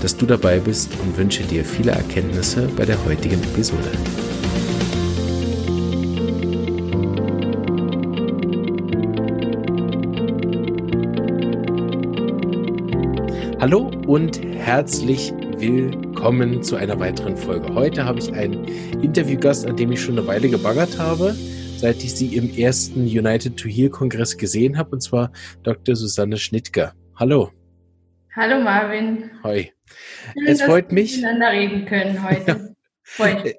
dass du dabei bist und wünsche dir viele Erkenntnisse bei der heutigen Episode. Hallo und herzlich willkommen zu einer weiteren Folge. Heute habe ich einen Interviewgast, an dem ich schon eine Weile gebaggert habe, seit ich sie im ersten United to Heal Kongress gesehen habe, und zwar Dr. Susanne Schnittger. Hallo. Hallo Marvin. Hoi. Schön, es freut mich. Miteinander reden können heute. Freut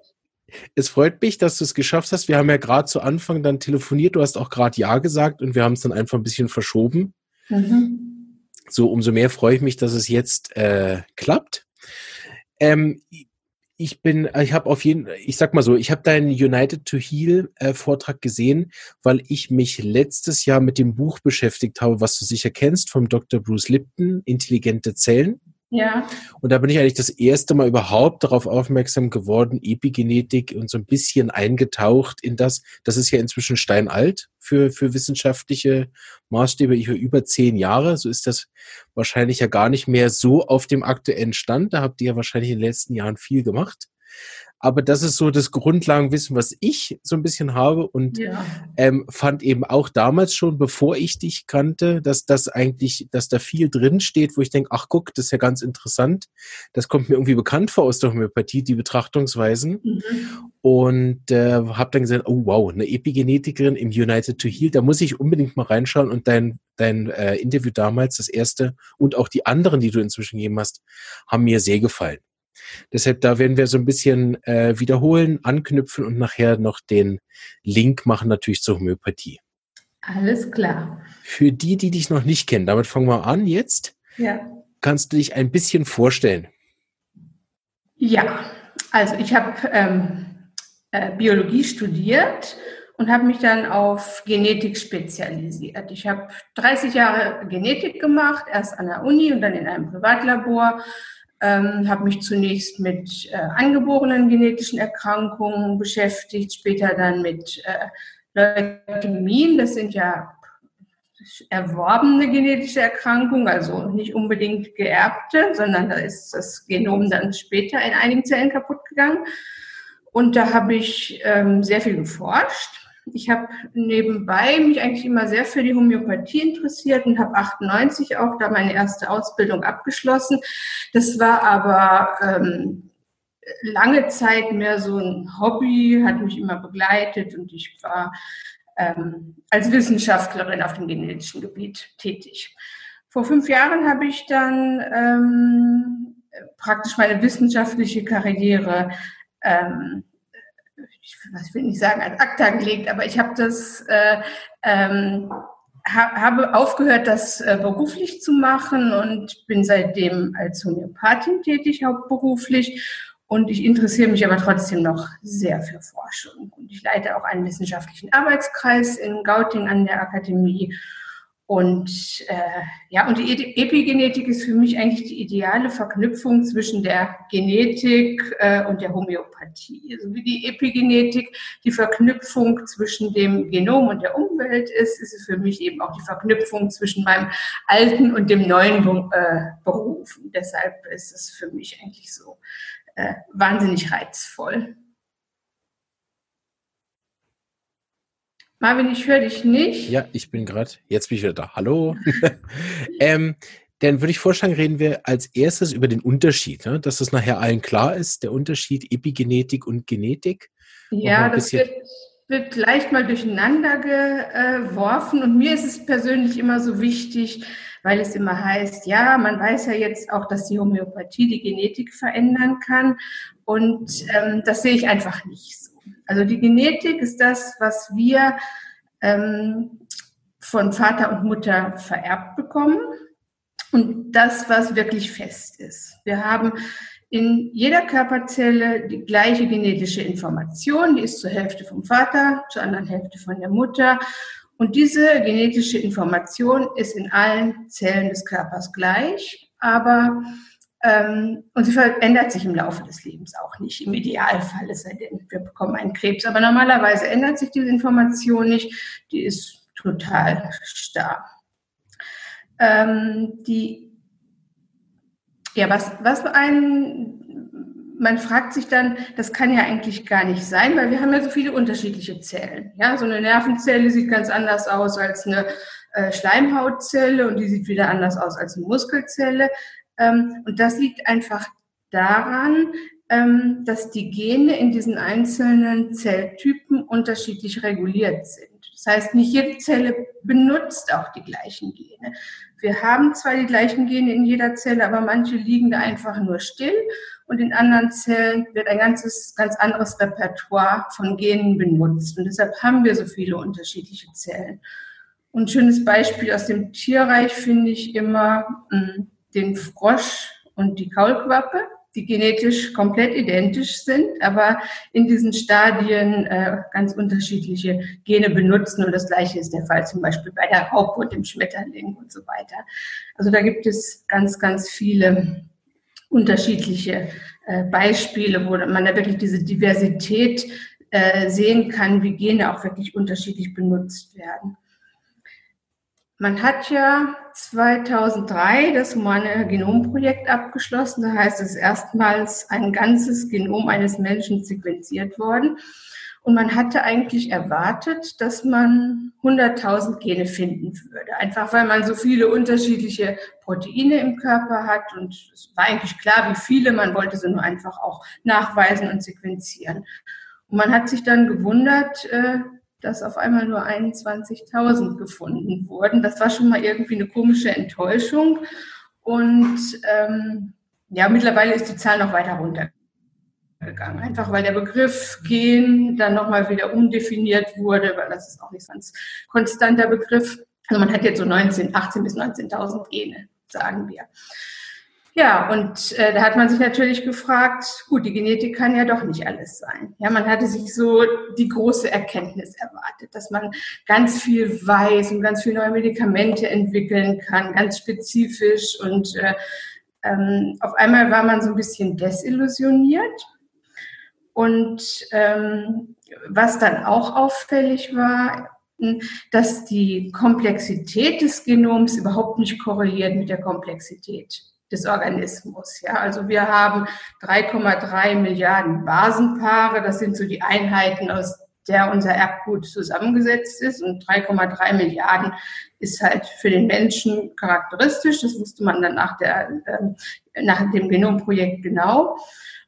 es freut mich, dass du es geschafft hast. Wir haben ja gerade zu Anfang dann telefoniert. Du hast auch gerade Ja gesagt und wir haben es dann einfach ein bisschen verschoben. Mhm. So, umso mehr freue ich mich, dass es jetzt äh, klappt. Ähm, ich bin, ich habe auf jeden, ich sag mal so, ich habe deinen United to Heal äh, Vortrag gesehen, weil ich mich letztes Jahr mit dem Buch beschäftigt habe, was du sicher kennst, vom Dr. Bruce Lipton, Intelligente Zellen. Ja. Und da bin ich eigentlich das erste Mal überhaupt darauf aufmerksam geworden, Epigenetik und so ein bisschen eingetaucht in das. Das ist ja inzwischen steinalt für, für wissenschaftliche Maßstäbe. Ich über zehn Jahre. So ist das wahrscheinlich ja gar nicht mehr so auf dem aktuellen Stand. Da habt ihr ja wahrscheinlich in den letzten Jahren viel gemacht aber das ist so das Grundlagenwissen, was ich so ein bisschen habe und ja. ähm, fand eben auch damals schon, bevor ich dich kannte, dass das eigentlich, dass da viel drin steht, wo ich denke, ach guck, das ist ja ganz interessant. Das kommt mir irgendwie bekannt vor aus der Homöopathie, die Betrachtungsweisen. Mhm. Und äh, habe dann gesagt, oh wow, eine Epigenetikerin im United to Heal, da muss ich unbedingt mal reinschauen und dein dein äh, Interview damals, das erste und auch die anderen, die du inzwischen gegeben hast, haben mir sehr gefallen. Deshalb, da werden wir so ein bisschen äh, wiederholen, anknüpfen und nachher noch den Link machen natürlich zur Homöopathie. Alles klar. Für die, die dich noch nicht kennen, damit fangen wir an jetzt. Ja. Kannst du dich ein bisschen vorstellen? Ja, also ich habe ähm, äh, Biologie studiert und habe mich dann auf Genetik spezialisiert. Ich habe 30 Jahre Genetik gemacht, erst an der Uni und dann in einem Privatlabor ähm, habe mich zunächst mit äh, angeborenen genetischen Erkrankungen beschäftigt, später dann mit äh, Leukämien. Das sind ja erworbene genetische Erkrankungen, also nicht unbedingt geerbte, sondern da ist das Genom dann später in einigen Zellen kaputt gegangen. Und da habe ich ähm, sehr viel geforscht ich habe nebenbei mich eigentlich immer sehr für die Homöopathie interessiert und habe 98 auch da meine erste Ausbildung abgeschlossen. Das war aber ähm, lange Zeit mehr so ein Hobby, hat mich immer begleitet und ich war ähm, als Wissenschaftlerin auf dem genetischen Gebiet tätig. Vor fünf Jahren habe ich dann ähm, praktisch meine wissenschaftliche Karriere ähm, ich, will nicht sagen, als Akta gelegt, aber ich habe das, äh, ähm, ha, habe aufgehört, das äh, beruflich zu machen und bin seitdem als Homöopathin tätig, hauptberuflich. Und ich interessiere mich aber trotzdem noch sehr für Forschung. Und ich leite auch einen wissenschaftlichen Arbeitskreis in Gauting an der Akademie und äh, ja, und die Epigenetik ist für mich eigentlich die ideale Verknüpfung zwischen der Genetik äh, und der Homöopathie. Also wie die Epigenetik die Verknüpfung zwischen dem Genom und der Umwelt ist, ist es für mich eben auch die Verknüpfung zwischen meinem alten und dem neuen äh, Beruf. Und deshalb ist es für mich eigentlich so äh, wahnsinnig reizvoll. Marvin, ich höre dich nicht. Ja, ich bin gerade, jetzt bin ich wieder da. Hallo. ähm, dann würde ich vorschlagen, reden wir als erstes über den Unterschied, ne? dass das nachher allen klar ist, der Unterschied Epigenetik und Genetik. Ja, das wird, wird leicht mal durcheinander geworfen und mir ist es persönlich immer so wichtig, weil es immer heißt, ja, man weiß ja jetzt auch, dass die Homöopathie die Genetik verändern kann und ähm, das sehe ich einfach nicht so. Also die Genetik ist das, was wir ähm, von Vater und Mutter vererbt bekommen und das, was wirklich fest ist. Wir haben in jeder Körperzelle die gleiche genetische Information, die ist zur Hälfte vom Vater, zur anderen Hälfte von der Mutter. Und diese genetische Information ist in allen Zellen des Körpers gleich, aber und sie verändert sich im Laufe des Lebens auch nicht, im Idealfall, es sei denn, wir bekommen einen Krebs. Aber normalerweise ändert sich diese Information nicht, die ist total starr. Ähm, die ja, was, was ein, man fragt sich dann, das kann ja eigentlich gar nicht sein, weil wir haben ja so viele unterschiedliche Zellen. Ja, so eine Nervenzelle sieht ganz anders aus als eine äh, Schleimhautzelle und die sieht wieder anders aus als eine Muskelzelle. Ähm, und das liegt einfach daran, ähm, dass die Gene in diesen einzelnen Zelltypen unterschiedlich reguliert sind. Das heißt, nicht jede Zelle benutzt auch die gleichen Gene. Wir haben zwar die gleichen Gene in jeder Zelle, aber manche liegen da einfach nur still und in anderen Zellen wird ein ganzes, ganz anderes Repertoire von Genen benutzt. Und deshalb haben wir so viele unterschiedliche Zellen. Und ein schönes Beispiel aus dem Tierreich finde ich immer mh, hm, den Frosch und die Kaulquappe die genetisch komplett identisch sind, aber in diesen Stadien äh, ganz unterschiedliche Gene benutzen. Und das Gleiche ist der Fall zum Beispiel bei der Raupe und dem Schmetterling und so weiter. Also da gibt es ganz, ganz viele unterschiedliche äh, Beispiele, wo man da wirklich diese Diversität äh, sehen kann, wie Gene auch wirklich unterschiedlich benutzt werden. Man hat ja 2003 das Humane Genomprojekt abgeschlossen. Da heißt es erstmals ein ganzes Genom eines Menschen sequenziert worden. Und man hatte eigentlich erwartet, dass man 100.000 Gene finden würde. Einfach weil man so viele unterschiedliche Proteine im Körper hat. Und es war eigentlich klar, wie viele. Man wollte sie nur einfach auch nachweisen und sequenzieren. Und man hat sich dann gewundert, äh, dass auf einmal nur 21.000 gefunden wurden. Das war schon mal irgendwie eine komische Enttäuschung. Und ähm, ja, mittlerweile ist die Zahl noch weiter runtergegangen. Einfach weil der Begriff Gen dann nochmal wieder umdefiniert wurde, weil das ist auch nicht so ein konstanter Begriff. Also man hat jetzt so 19, 18 bis 19.000 Gene, sagen wir. Ja, und äh, da hat man sich natürlich gefragt, gut, die Genetik kann ja doch nicht alles sein. Ja, man hatte sich so die große Erkenntnis erwartet, dass man ganz viel weiß und ganz viele neue Medikamente entwickeln kann, ganz spezifisch. Und äh, ähm, auf einmal war man so ein bisschen desillusioniert. Und ähm, was dann auch auffällig war, dass die Komplexität des Genoms überhaupt nicht korreliert mit der Komplexität des Organismus. Ja, also wir haben 3,3 Milliarden Basenpaare. Das sind so die Einheiten, aus der unser Erbgut zusammengesetzt ist. Und 3,3 Milliarden ist halt für den Menschen charakteristisch. Das wusste man dann nach, der, äh, nach dem Genomprojekt genau.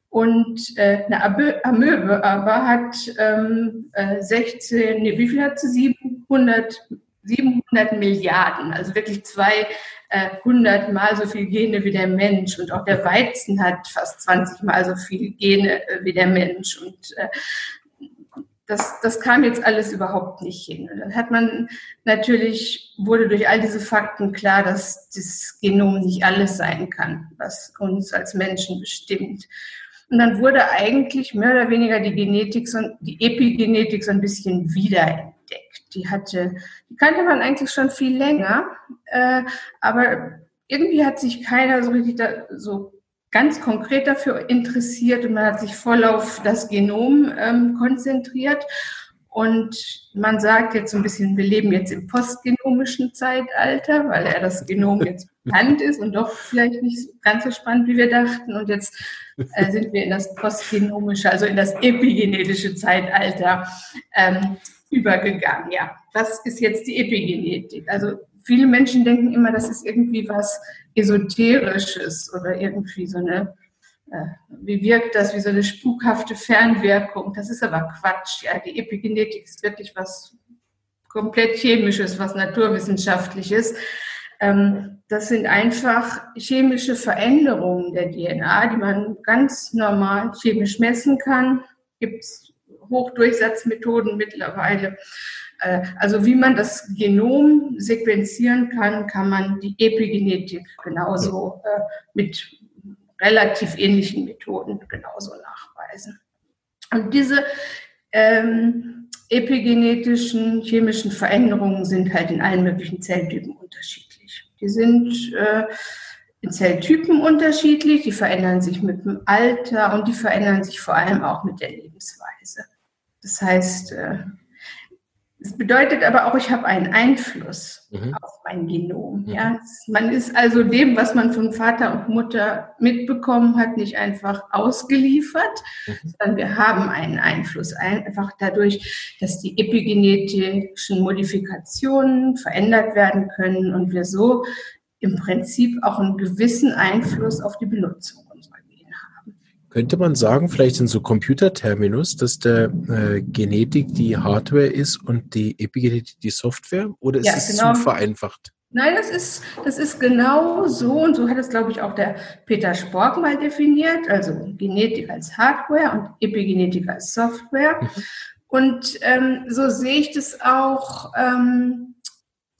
Und äh, eine Amöbe aber hat ähm, 16, nee, wie viel hat sie? 700 700 Milliarden, also wirklich 200 Mal so viel Gene wie der Mensch. Und auch der Weizen hat fast 20 Mal so viel Gene äh, wie der Mensch. Und äh, das, das kam jetzt alles überhaupt nicht hin. Und dann hat man natürlich, wurde durch all diese Fakten klar, dass das Genom nicht alles sein kann, was uns als Menschen bestimmt. Und dann wurde eigentlich mehr oder weniger die Genetik, die Epigenetik so ein bisschen wiederentdeckt die hatte, die kannte man eigentlich schon viel länger, äh, aber irgendwie hat sich keiner so richtig da, so ganz konkret dafür interessiert und man hat sich voll auf das Genom ähm, konzentriert. Und man sagt jetzt so ein bisschen, wir leben jetzt im postgenomischen Zeitalter, weil ja das Genom jetzt bekannt ist und doch vielleicht nicht ganz so spannend, wie wir dachten. Und jetzt äh, sind wir in das postgenomische, also in das epigenetische Zeitalter ähm, übergegangen. Ja, was ist jetzt die Epigenetik? Also viele Menschen denken immer, das ist irgendwie was Esoterisches oder irgendwie so eine, äh, wie wirkt das, wie so eine spukhafte Fernwirkung. Das ist aber Quatsch. Ja, die Epigenetik ist wirklich was komplett Chemisches, was Naturwissenschaftliches. Ähm, das sind einfach chemische Veränderungen der DNA, die man ganz normal chemisch messen kann. Gibt es Hochdurchsatzmethoden mittlerweile. Äh, also wie man das Genom sequenzieren kann, kann man die Epigenetik genauso äh, mit relativ ähnlichen Methoden genauso nachweisen. Und diese ähm, epigenetischen chemischen Veränderungen sind halt in allen möglichen Zelltypen unterschiedlich. Die sind äh, in Zelltypen unterschiedlich, die verändern sich mit dem Alter und die verändern sich vor allem auch mit der Lebensweise. Das heißt, äh, es bedeutet aber auch, ich habe einen Einfluss mhm. auf mein Genom. Mhm. Ja? Man ist also dem, was man von Vater und Mutter mitbekommen hat, nicht einfach ausgeliefert, mhm. sondern wir haben einen Einfluss. Einfach dadurch, dass die epigenetischen Modifikationen verändert werden können und wir so im Prinzip auch einen gewissen Einfluss auf die Benutzung könnte man sagen, vielleicht in so Computerterminus, dass der äh, Genetik die Hardware ist und die Epigenetik die Software? Oder ist ja, es genau. zu vereinfacht? Nein, das ist, das ist genau so und so hat es, glaube ich, auch der Peter Spork mal definiert, also Genetik als Hardware und Epigenetik als Software. Mhm. Und ähm, so sehe ich das auch. Ähm,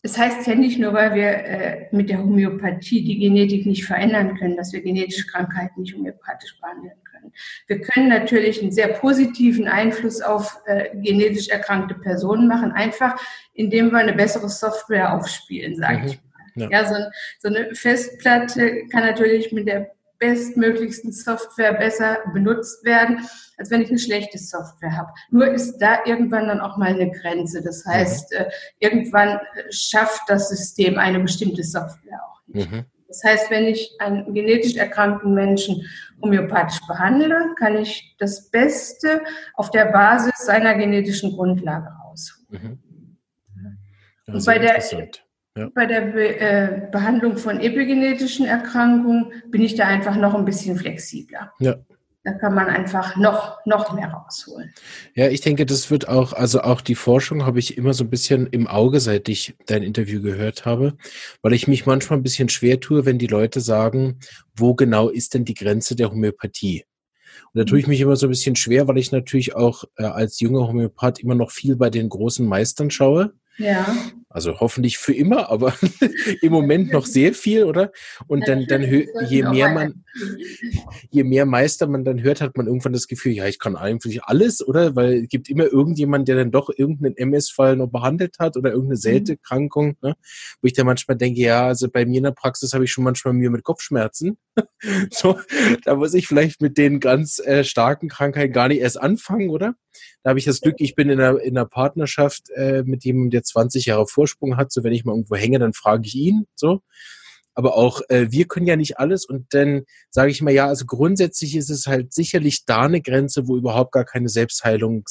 das heißt ja nicht nur, weil wir äh, mit der Homöopathie die Genetik nicht verändern können, dass wir genetische Krankheiten nicht homöopathisch behandeln können. Wir können natürlich einen sehr positiven Einfluss auf äh, genetisch erkrankte Personen machen, einfach indem wir eine bessere Software aufspielen, sage mhm. ich mal. Ja, ja so, so eine Festplatte kann natürlich mit der bestmöglichsten Software besser benutzt werden, als wenn ich eine schlechte Software habe. Nur ist da irgendwann dann auch mal eine Grenze. Das heißt, mhm. äh, irgendwann schafft das System eine bestimmte Software auch nicht. Mhm. Das heißt, wenn ich einen genetisch erkrankten Menschen homöopathisch behandle, kann ich das Beste auf der Basis seiner genetischen Grundlage rausholen. Mhm. Und bei der, ja. bei der Be äh, Behandlung von epigenetischen Erkrankungen bin ich da einfach noch ein bisschen flexibler. Ja, da kann man einfach noch, noch mehr rausholen. Ja, ich denke, das wird auch, also auch die Forschung habe ich immer so ein bisschen im Auge, seit ich dein Interview gehört habe, weil ich mich manchmal ein bisschen schwer tue, wenn die Leute sagen, wo genau ist denn die Grenze der Homöopathie? Und da tue ich mich immer so ein bisschen schwer, weil ich natürlich auch äh, als junger Homöopath immer noch viel bei den großen Meistern schaue. Ja. Also hoffentlich für immer, aber im Moment noch sehr viel, oder? Und dann, dann je mehr man, je mehr Meister man dann hört, hat man irgendwann das Gefühl, ja, ich kann eigentlich alles, oder? Weil es gibt immer irgendjemand, der dann doch irgendeinen MS-Fall noch behandelt hat oder irgendeine mhm. seltene Krankung, ne? wo ich dann manchmal denke, ja, also bei mir in der Praxis habe ich schon manchmal Mühe mit Kopfschmerzen. so, da muss ich vielleicht mit den ganz äh, starken Krankheiten gar nicht erst anfangen, oder? Da habe ich das Glück, ich bin in einer, in einer Partnerschaft äh, mit jemandem, der 20 Jahre Vorsprung hat. So, wenn ich mal irgendwo hänge, dann frage ich ihn. So. Aber auch äh, wir können ja nicht alles. Und dann sage ich mal, ja, also grundsätzlich ist es halt sicherlich da eine Grenze, wo überhaupt gar keine Selbstheilung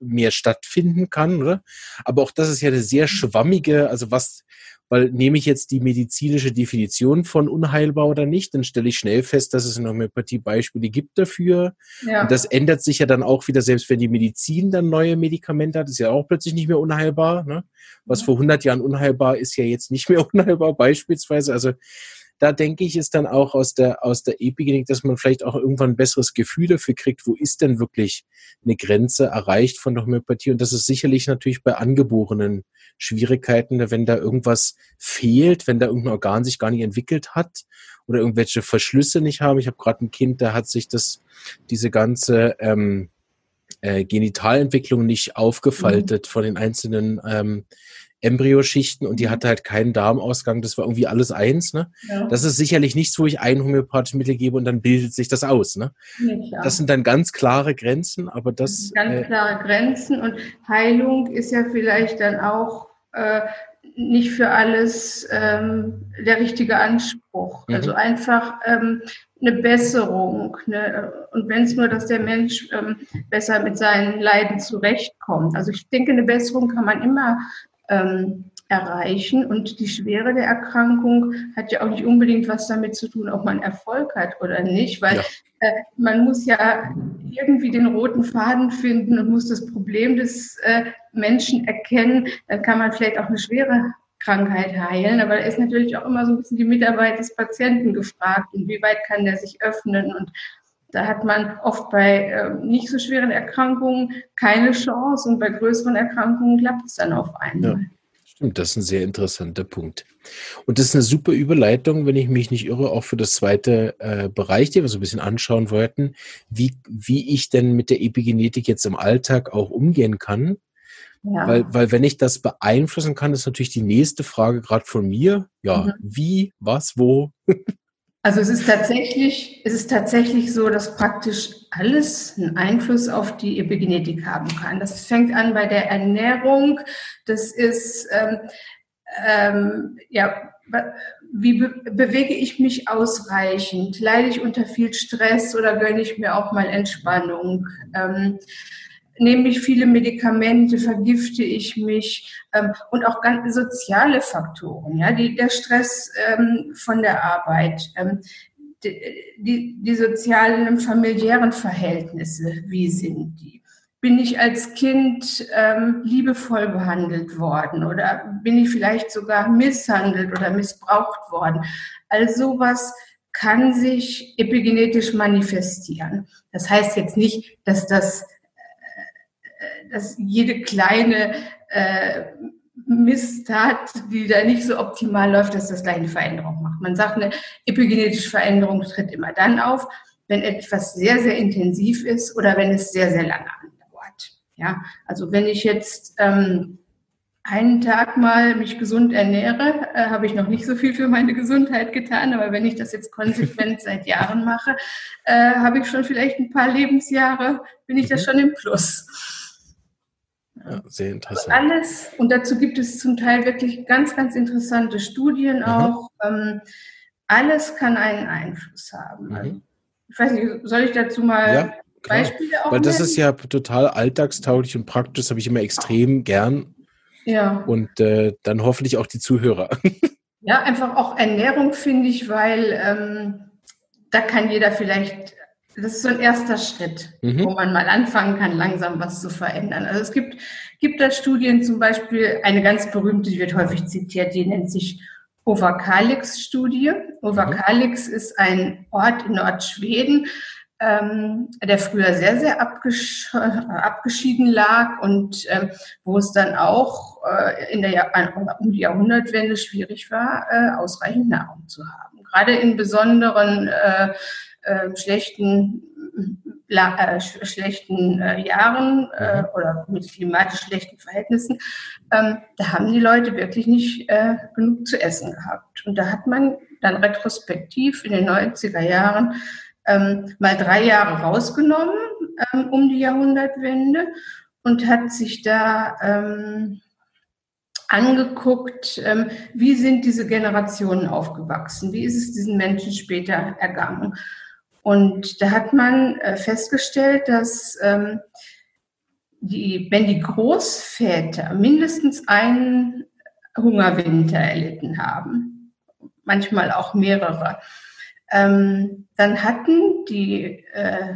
mehr stattfinden kann, oder? Aber auch das ist ja eine sehr schwammige, also was, weil nehme ich jetzt die medizinische Definition von unheilbar oder nicht, dann stelle ich schnell fest, dass es in Homöopathie Beispiele gibt dafür. Ja. Und das ändert sich ja dann auch wieder, selbst wenn die Medizin dann neue Medikamente hat, ist ja auch plötzlich nicht mehr unheilbar. Ne? Was ja. vor 100 Jahren unheilbar ist, ja jetzt nicht mehr unheilbar beispielsweise. Also da denke ich, ist dann auch aus der, aus der Epigenik, dass man vielleicht auch irgendwann ein besseres Gefühl dafür kriegt, wo ist denn wirklich eine Grenze erreicht von der Homöopathie. Und das ist sicherlich natürlich bei angeborenen Schwierigkeiten, wenn da irgendwas fehlt, wenn da irgendein Organ sich gar nicht entwickelt hat oder irgendwelche Verschlüsse nicht haben. Ich habe gerade ein Kind, da hat sich das, diese ganze ähm, äh, Genitalentwicklung nicht aufgefaltet mhm. von den einzelnen ähm, Embryoschichten und die mhm. hatte halt keinen Darmausgang. Das war irgendwie alles eins. Ne? Ja. Das ist sicherlich nichts, wo ich ein homöopathisches Mittel gebe und dann bildet sich das aus. Ne? Ja, das sind dann ganz klare Grenzen, aber das. Ganz äh, klare Grenzen und Heilung ist ja vielleicht dann auch äh, nicht für alles ähm, der richtige Anspruch. Mhm. Also einfach ähm, eine Besserung. Ne? Und wenn es nur, dass der Mensch ähm, besser mit seinen Leiden zurechtkommt. Also ich denke, eine Besserung kann man immer ähm, erreichen. Und die Schwere der Erkrankung hat ja auch nicht unbedingt was damit zu tun, ob man Erfolg hat oder nicht, weil ja. äh, man muss ja irgendwie den roten Faden finden und muss das Problem des äh, Menschen erkennen. Dann kann man vielleicht auch eine schwere Krankheit heilen, aber da ist natürlich auch immer so ein bisschen die Mitarbeit des Patienten gefragt, inwieweit kann der sich öffnen und da hat man oft bei äh, nicht so schweren Erkrankungen keine Chance und bei größeren Erkrankungen klappt es dann auf einmal. Ja. Stimmt, das ist ein sehr interessanter Punkt. Und das ist eine super Überleitung, wenn ich mich nicht irre, auch für das zweite äh, Bereich, den wir so ein bisschen anschauen wollten, wie, wie ich denn mit der Epigenetik jetzt im Alltag auch umgehen kann. Ja. Weil, weil wenn ich das beeinflussen kann, ist natürlich die nächste Frage gerade von mir. Ja, mhm. wie, was, wo? Also es ist tatsächlich, es ist tatsächlich so, dass praktisch alles einen Einfluss auf die Epigenetik haben kann. Das fängt an bei der Ernährung. Das ist ähm, ähm, ja, wie be bewege ich mich ausreichend? Leide ich unter viel Stress oder gönne ich mir auch mal Entspannung? Ähm, nehme ich viele Medikamente, vergifte ich mich ähm, und auch ganz soziale Faktoren, ja, die, der Stress ähm, von der Arbeit, ähm, die, die, die sozialen, familiären Verhältnisse, wie sind die? Bin ich als Kind ähm, liebevoll behandelt worden oder bin ich vielleicht sogar misshandelt oder missbraucht worden? All sowas kann sich epigenetisch manifestieren. Das heißt jetzt nicht, dass das dass jede kleine äh, Misstat, die da nicht so optimal läuft, dass das gleich eine Veränderung macht. Man sagt, eine epigenetische Veränderung tritt immer dann auf, wenn etwas sehr, sehr intensiv ist oder wenn es sehr, sehr lange andauert. Ja, also wenn ich jetzt ähm, einen Tag mal mich gesund ernähre, äh, habe ich noch nicht so viel für meine Gesundheit getan, aber wenn ich das jetzt konsequent seit Jahren mache, äh, habe ich schon vielleicht ein paar Lebensjahre, bin ich das mhm. schon im Plus. Ja, sehr interessant. Alles, und dazu gibt es zum Teil wirklich ganz, ganz interessante Studien mhm. auch. Ähm, alles kann einen Einfluss haben. Mhm. Ich weiß nicht, soll ich dazu mal ja, Beispiele auch Weil das nennen? ist ja total alltagstauglich und praktisch, das habe ich immer extrem gern. Ja. Und äh, dann hoffentlich auch die Zuhörer. Ja, einfach auch Ernährung finde ich, weil ähm, da kann jeder vielleicht das ist so ein erster Schritt, mhm. wo man mal anfangen kann, langsam was zu verändern. Also es gibt, gibt da Studien, zum Beispiel eine ganz berühmte, die wird häufig zitiert, die nennt sich Overkalix-Studie. Overkalix mhm. ist ein Ort in Nordschweden, ähm, der früher sehr, sehr abgesch abgeschieden lag und ähm, wo es dann auch äh, in der Jahr um die Jahrhundertwende schwierig war, äh, ausreichend Nahrung zu haben. Gerade in besonderen äh, äh, schlechten, äh, schlechten äh, Jahren äh, mhm. oder mit klimatisch schlechten Verhältnissen, ähm, da haben die Leute wirklich nicht äh, genug zu essen gehabt. Und da hat man dann retrospektiv in den 90er Jahren ähm, mal drei Jahre rausgenommen ähm, um die Jahrhundertwende und hat sich da ähm, angeguckt, ähm, wie sind diese Generationen aufgewachsen, wie ist es diesen Menschen später ergangen. Und da hat man äh, festgestellt, dass ähm, die, wenn die Großväter mindestens einen Hungerwinter erlitten haben, manchmal auch mehrere, ähm, dann hatten die äh,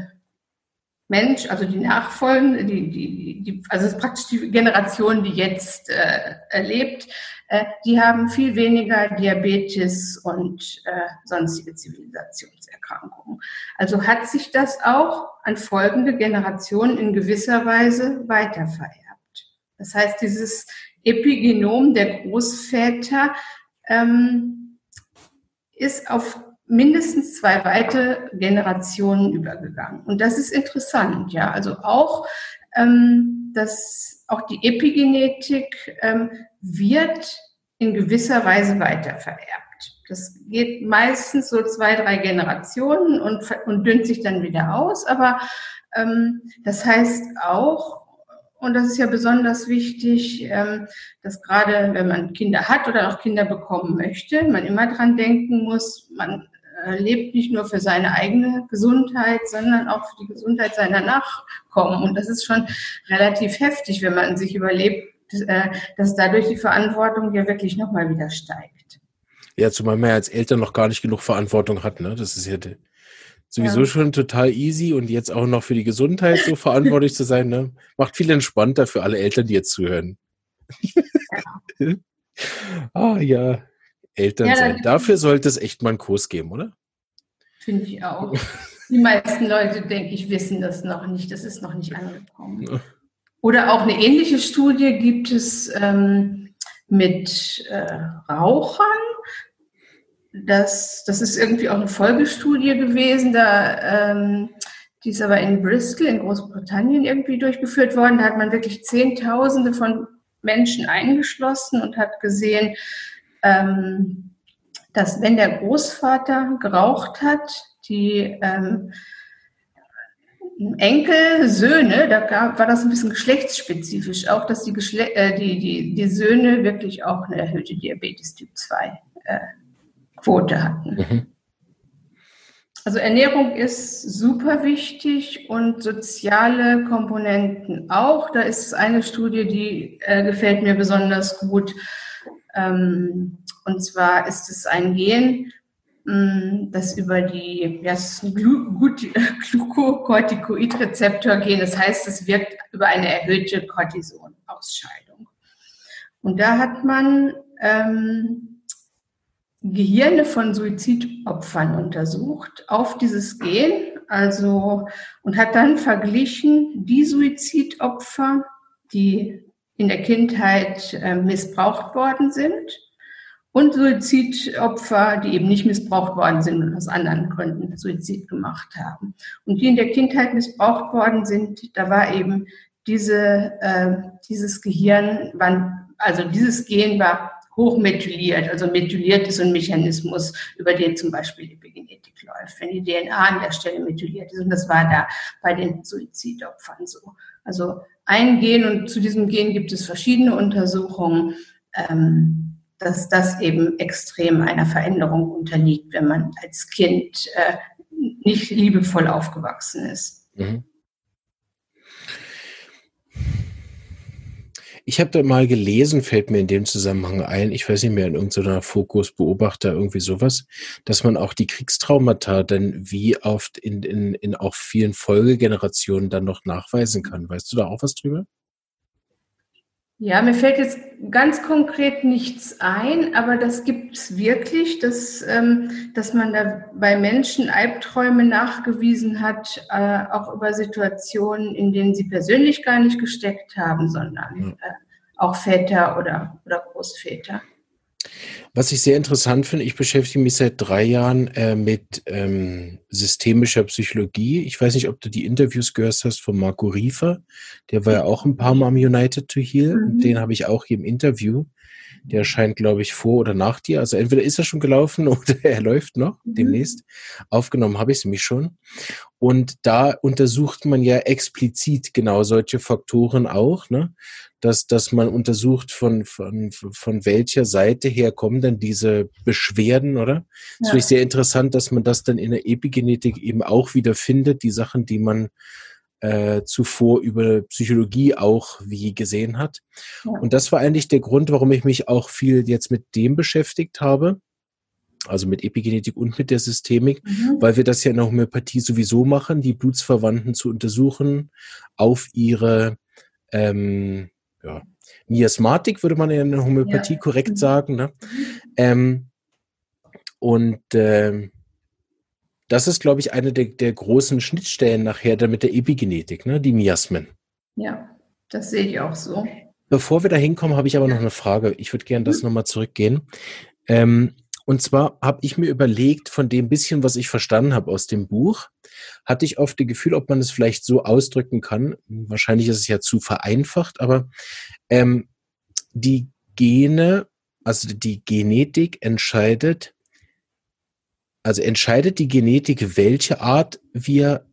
Mensch, also die Nachfolgen, die, die, die, also es ist praktisch die Generation, die jetzt äh, erlebt, äh, die haben viel weniger Diabetes und äh, sonstige Zivilisationserkrankungen. Also hat sich das auch an folgende Generationen in gewisser Weise weitervererbt. Das heißt, dieses Epigenom der Großväter ähm, ist auf mindestens zwei weitere Generationen übergegangen. Und das ist interessant, ja. Also auch, ähm, dass auch die Epigenetik ähm, wird in gewisser Weise weitervererbt. Das geht meistens so zwei, drei Generationen und, und dünnt sich dann wieder aus. Aber ähm, das heißt auch, und das ist ja besonders wichtig, ähm, dass gerade wenn man Kinder hat oder auch Kinder bekommen möchte, man immer dran denken muss, man lebt nicht nur für seine eigene Gesundheit, sondern auch für die Gesundheit seiner Nachkommen. Und das ist schon relativ heftig, wenn man sich überlebt, äh, dass dadurch die Verantwortung ja wirklich nochmal wieder steigt. Ja, zumal man ja als Eltern noch gar nicht genug Verantwortung hat. Ne? Das ist ja sowieso ja. schon total easy und jetzt auch noch für die Gesundheit so verantwortlich zu sein, ne? macht viel entspannter für alle Eltern, die jetzt zuhören. Ja. ah ja, Eltern ja, sein. Dafür sollte es echt mal einen Kurs geben, oder? Finde ich auch. Die meisten Leute, denke ich, wissen das noch nicht. Das ist noch nicht angekommen. Oder auch eine ähnliche Studie gibt es ähm, mit äh, Rauchern. Das, das ist irgendwie auch eine Folgestudie gewesen. Da, ähm, die ist aber in Bristol in Großbritannien irgendwie durchgeführt worden. Da hat man wirklich Zehntausende von Menschen eingeschlossen und hat gesehen, ähm, dass wenn der Großvater geraucht hat, die ähm, Enkel, Söhne, da gab, war das ein bisschen geschlechtsspezifisch, auch dass die, Geschle äh, die, die, die Söhne wirklich auch eine erhöhte Diabetes Typ 2 äh, Quote hatten. Mhm. Also Ernährung ist super wichtig und soziale Komponenten auch. Da ist eine Studie, die äh, gefällt mir besonders gut. Ähm, und zwar ist es ein Gen, mm, das über die ja, Glucocorticoid-Rezeptor-Gen, das heißt, es wirkt über eine erhöhte Cortisonausscheidung. Und da hat man ähm, Gehirne von Suizidopfern untersucht auf dieses Gen, also und hat dann verglichen die Suizidopfer, die in der Kindheit äh, missbraucht worden sind und Suizidopfer, die eben nicht missbraucht worden sind und aus anderen Gründen Suizid gemacht haben. Und die in der Kindheit missbraucht worden sind, da war eben diese, äh, dieses Gehirn, also dieses Gen war hochmethyliert. Also methyliert ist ein Mechanismus, über den zum Beispiel Epigenetik läuft, wenn die DNA an der Stelle methyliert ist. Und das war da bei den Suizidopfern so. Also ein Gen und zu diesem Gen gibt es verschiedene Untersuchungen. Ähm, dass das eben extrem einer Veränderung unterliegt, wenn man als Kind äh, nicht liebevoll aufgewachsen ist. Mhm. Ich habe da mal gelesen, fällt mir in dem Zusammenhang ein, ich weiß nicht mehr, in irgendeiner Fokusbeobachter irgendwie sowas, dass man auch die Kriegstraumata dann wie oft in, in, in auch vielen Folgegenerationen dann noch nachweisen kann. Weißt du da auch was drüber? Ja, mir fällt jetzt ganz konkret nichts ein, aber das gibt es wirklich, dass, ähm, dass man da bei Menschen Albträume nachgewiesen hat, äh, auch über Situationen, in denen sie persönlich gar nicht gesteckt haben, sondern äh, auch Väter oder, oder Großväter. Was ich sehr interessant finde, ich beschäftige mich seit drei Jahren äh, mit ähm, systemischer Psychologie. Ich weiß nicht, ob du die Interviews gehört hast von Marco Riefer. Der war ja auch ein paar Mal am United to Heal. Mhm. Und den habe ich auch hier im Interview. Der erscheint, glaube ich, vor oder nach dir. Also entweder ist er schon gelaufen oder er läuft noch mhm. demnächst. Aufgenommen habe ich es mich schon. Und da untersucht man ja explizit genau solche Faktoren auch. Ne? dass, dass man untersucht, von, von, von welcher Seite her kommen dann diese Beschwerden, oder? Ja. Das ich sehr interessant, dass man das dann in der Epigenetik eben auch wieder findet, die Sachen, die man äh, zuvor über Psychologie auch wie gesehen hat. Ja. Und das war eigentlich der Grund, warum ich mich auch viel jetzt mit dem beschäftigt habe also mit Epigenetik und mit der Systemik, mhm. weil wir das ja in der Homöopathie sowieso machen, die Blutsverwandten zu untersuchen auf ihre ähm, ja, Miasmatik, würde man in der Homöopathie ja. korrekt mhm. sagen. Ne? Ähm, und ähm, das ist, glaube ich, eine der, der, großen Schnittstellen nachher mit der Epigenetik, ne? die Miasmen. Ja, das sehe ich auch so. Bevor wir da hinkommen, habe ich aber noch eine Frage. Ich würde gerne das mhm. nochmal zurückgehen. Ähm, und zwar habe ich mir überlegt, von dem bisschen, was ich verstanden habe aus dem Buch, hatte ich oft das Gefühl, ob man es vielleicht so ausdrücken kann. Wahrscheinlich ist es ja zu vereinfacht, aber ähm, die Gene, also die Genetik entscheidet, also entscheidet die Genetik, welche Art wir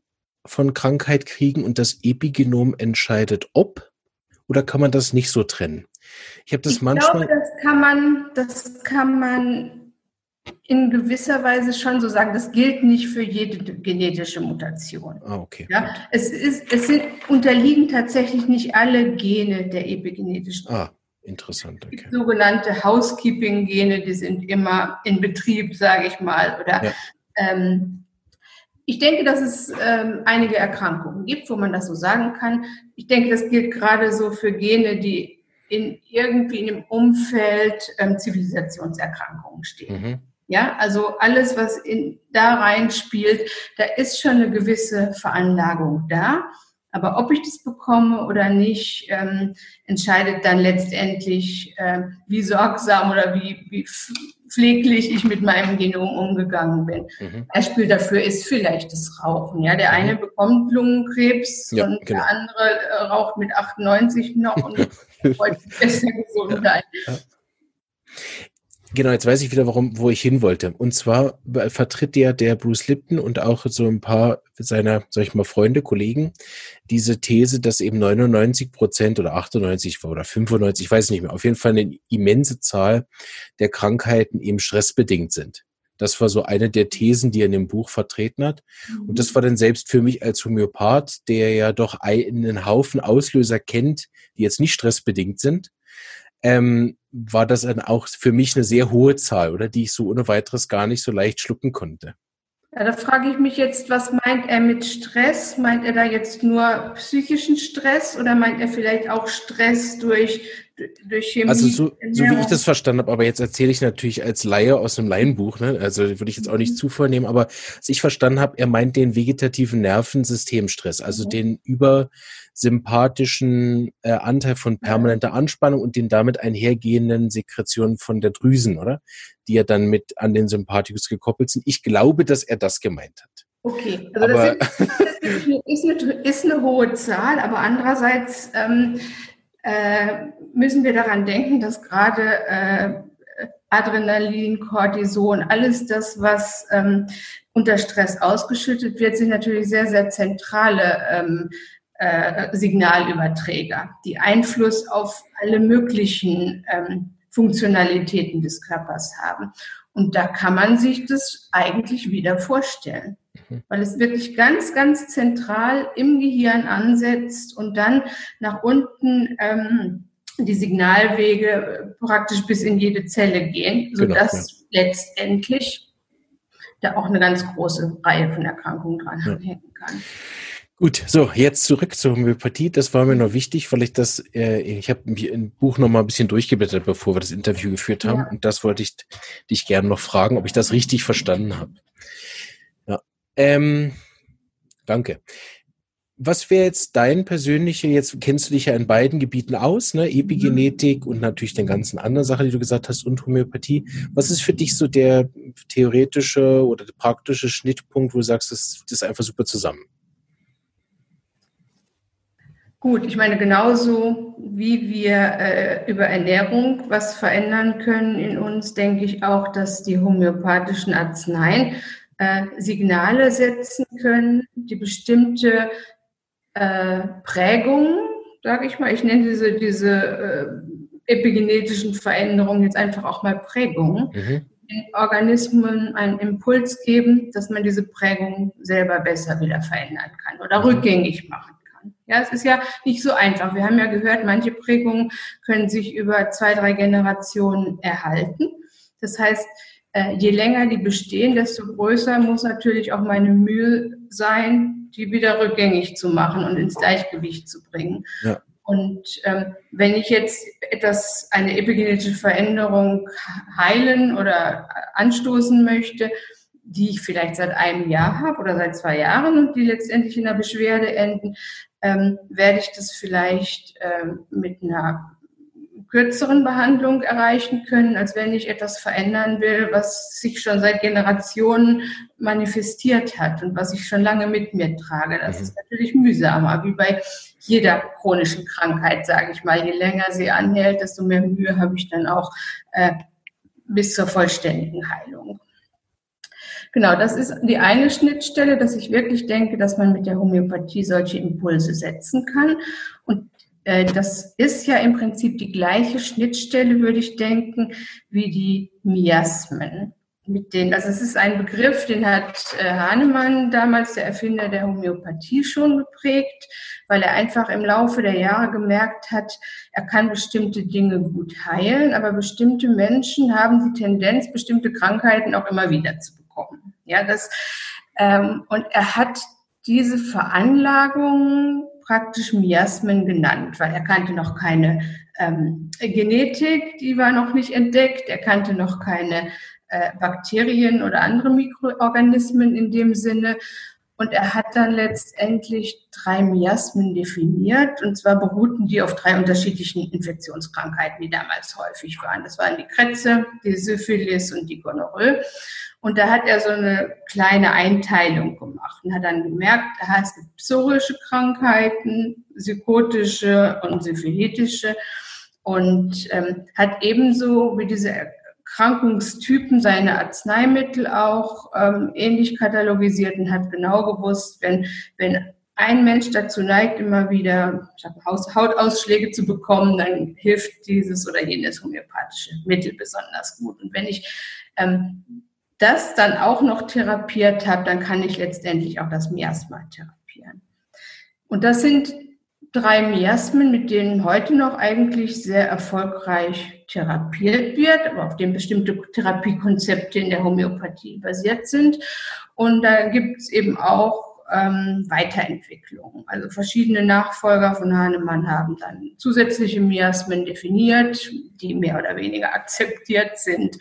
von Krankheit kriegen und das Epigenom entscheidet, ob, oder kann man das nicht so trennen? Ich habe das ich manchmal. Glaube, das kann man, das kann man in gewisser Weise schon so sagen, das gilt nicht für jede genetische Mutation. Ah, okay. Ja, es, ist, es sind, unterliegen tatsächlich nicht alle Gene der epigenetischen. Ah, interessant. Okay. Sogenannte Housekeeping-Gene, die sind immer in Betrieb, sage ich mal. Oder ja. ähm, ich denke, dass es ähm, einige Erkrankungen gibt, wo man das so sagen kann. Ich denke, das gilt gerade so für Gene, die in irgendwie in dem Umfeld ähm, Zivilisationserkrankungen stehen. Mhm. Ja, also alles, was in, da reinspielt, da ist schon eine gewisse Veranlagung da. Aber ob ich das bekomme oder nicht, ähm, entscheidet dann letztendlich, äh, wie sorgsam oder wie, wie pfleglich ich mit meinem Genom umgegangen bin. Mhm. Beispiel dafür ist vielleicht das Rauchen. Ja, der mhm. eine bekommt Lungenkrebs ja, und genau. der andere äh, raucht mit 98 noch und wollte besser gesund sein. Ja. Genau, jetzt weiß ich wieder, warum, wo ich hin wollte. Und zwar vertritt ja der Bruce Lipton und auch so ein paar seiner, sag ich mal, Freunde, Kollegen, diese These, dass eben 99 Prozent oder 98 oder 95, ich weiß nicht mehr, auf jeden Fall eine immense Zahl der Krankheiten eben stressbedingt sind. Das war so eine der Thesen, die er in dem Buch vertreten hat. Und das war dann selbst für mich als Homöopath, der ja doch einen Haufen Auslöser kennt, die jetzt nicht stressbedingt sind, ähm, war das dann auch für mich eine sehr hohe Zahl, oder die ich so ohne weiteres gar nicht so leicht schlucken konnte. Ja, da frage ich mich jetzt, was meint er mit Stress? Meint er da jetzt nur psychischen Stress oder meint er vielleicht auch Stress durch, durch Chemie? Also so, so wie ich das verstanden habe, aber jetzt erzähle ich natürlich als Laie aus einem Laienbuch, ne? also würde ich jetzt auch nicht mhm. zu vornehmen, aber was ich verstanden habe, er meint den vegetativen Nervensystemstress, also mhm. den über sympathischen äh, Anteil von permanenter Anspannung und den damit einhergehenden Sekretionen von der Drüsen, oder? Die ja dann mit an den Sympathikus gekoppelt sind. Ich glaube, dass er das gemeint hat. Okay, also aber, das ist, eine, ist, eine, hohe Zahl, aber andererseits ähm, äh, müssen wir daran denken, dass gerade äh, Adrenalin, Cortison, alles das, was ähm, unter Stress ausgeschüttet wird, sind natürlich sehr, sehr zentrale ähm, äh, Signalüberträger, die Einfluss auf alle möglichen ähm, Funktionalitäten des Körpers haben. Und da kann man sich das eigentlich wieder vorstellen. Weil es wirklich ganz, ganz zentral im Gehirn ansetzt und dann nach unten ähm, die Signalwege praktisch bis in jede Zelle gehen, sodass genau, ja. letztendlich da auch eine ganz große Reihe von Erkrankungen dran ja. hängen kann. Gut, so, jetzt zurück zur Homöopathie. Das war mir noch wichtig, weil ich das, äh, ich habe ein Buch noch mal ein bisschen durchgeblättert, bevor wir das Interview geführt haben. Ja. Und das wollte ich dich gerne noch fragen, ob ich das richtig verstanden habe. Ähm, danke. Was wäre jetzt dein persönlicher, jetzt kennst du dich ja in beiden Gebieten aus, ne? Epigenetik und natürlich den ganzen anderen Sachen, die du gesagt hast, und Homöopathie. Was ist für dich so der theoretische oder der praktische Schnittpunkt, wo du sagst, das, das ist einfach super zusammen? Gut, ich meine, genauso wie wir äh, über Ernährung was verändern können in uns, denke ich auch, dass die homöopathischen Arzneien äh, Signale setzen können, die bestimmte äh, Prägungen, sage ich mal, ich nenne diese, diese äh, epigenetischen Veränderungen jetzt einfach auch mal Prägungen, mhm. den Organismen einen Impuls geben, dass man diese Prägung selber besser wieder verändern kann oder mhm. rückgängig machen ja, es ist ja nicht so einfach. Wir haben ja gehört, manche Prägungen können sich über zwei, drei Generationen erhalten. Das heißt, äh, je länger die bestehen, desto größer muss natürlich auch meine Mühe sein, die wieder rückgängig zu machen und ins Gleichgewicht zu bringen. Ja. Und ähm, wenn ich jetzt etwas, eine epigenetische Veränderung heilen oder anstoßen möchte, die ich vielleicht seit einem Jahr habe oder seit zwei Jahren und die letztendlich in einer Beschwerde enden, ähm, werde ich das vielleicht ähm, mit einer kürzeren Behandlung erreichen können, als wenn ich etwas verändern will, was sich schon seit Generationen manifestiert hat und was ich schon lange mit mir trage. Das mhm. ist natürlich mühsamer, wie bei jeder chronischen Krankheit, sage ich mal. Je länger sie anhält, desto mehr Mühe habe ich dann auch äh, bis zur vollständigen Heilung. Genau, das ist die eine Schnittstelle, dass ich wirklich denke, dass man mit der Homöopathie solche Impulse setzen kann. Und das ist ja im Prinzip die gleiche Schnittstelle, würde ich denken, wie die Miasmen. Mit denen, also es ist ein Begriff, den hat äh, Hahnemann damals, der Erfinder der Homöopathie, schon geprägt, weil er einfach im Laufe der Jahre gemerkt hat, er kann bestimmte Dinge gut heilen, aber bestimmte Menschen haben die Tendenz, bestimmte Krankheiten auch immer wieder zu bekommen. Ja, das, ähm, und er hat diese Veranlagung praktisch Miasmen genannt, weil er kannte noch keine ähm, Genetik, die war noch nicht entdeckt, er kannte noch keine äh, Bakterien oder andere Mikroorganismen in dem Sinne. Und er hat dann letztendlich drei Miasmen definiert. Und zwar beruhten die auf drei unterschiedlichen Infektionskrankheiten, die damals häufig waren. Das waren die Krätze, die Syphilis und die Gonorrhoe. Und da hat er so eine kleine Einteilung gemacht und hat dann gemerkt, aha, es gibt psorische Krankheiten, psychotische und syphilitische und ähm, hat ebenso wie diese Erkrankungstypen seine Arzneimittel auch ähm, ähnlich katalogisiert und hat genau gewusst, wenn, wenn ein Mensch dazu neigt, immer wieder Hautausschläge zu bekommen, dann hilft dieses oder jenes homöopathische Mittel besonders gut. Und wenn ich ähm, das dann auch noch therapiert habe, dann kann ich letztendlich auch das Miasma therapieren. Und das sind drei Miasmen, mit denen heute noch eigentlich sehr erfolgreich therapiert wird, aber auf denen bestimmte Therapiekonzepte in der Homöopathie basiert sind. Und da gibt es eben auch ähm, Weiterentwicklungen. Also verschiedene Nachfolger von Hahnemann haben dann zusätzliche Miasmen definiert, die mehr oder weniger akzeptiert sind.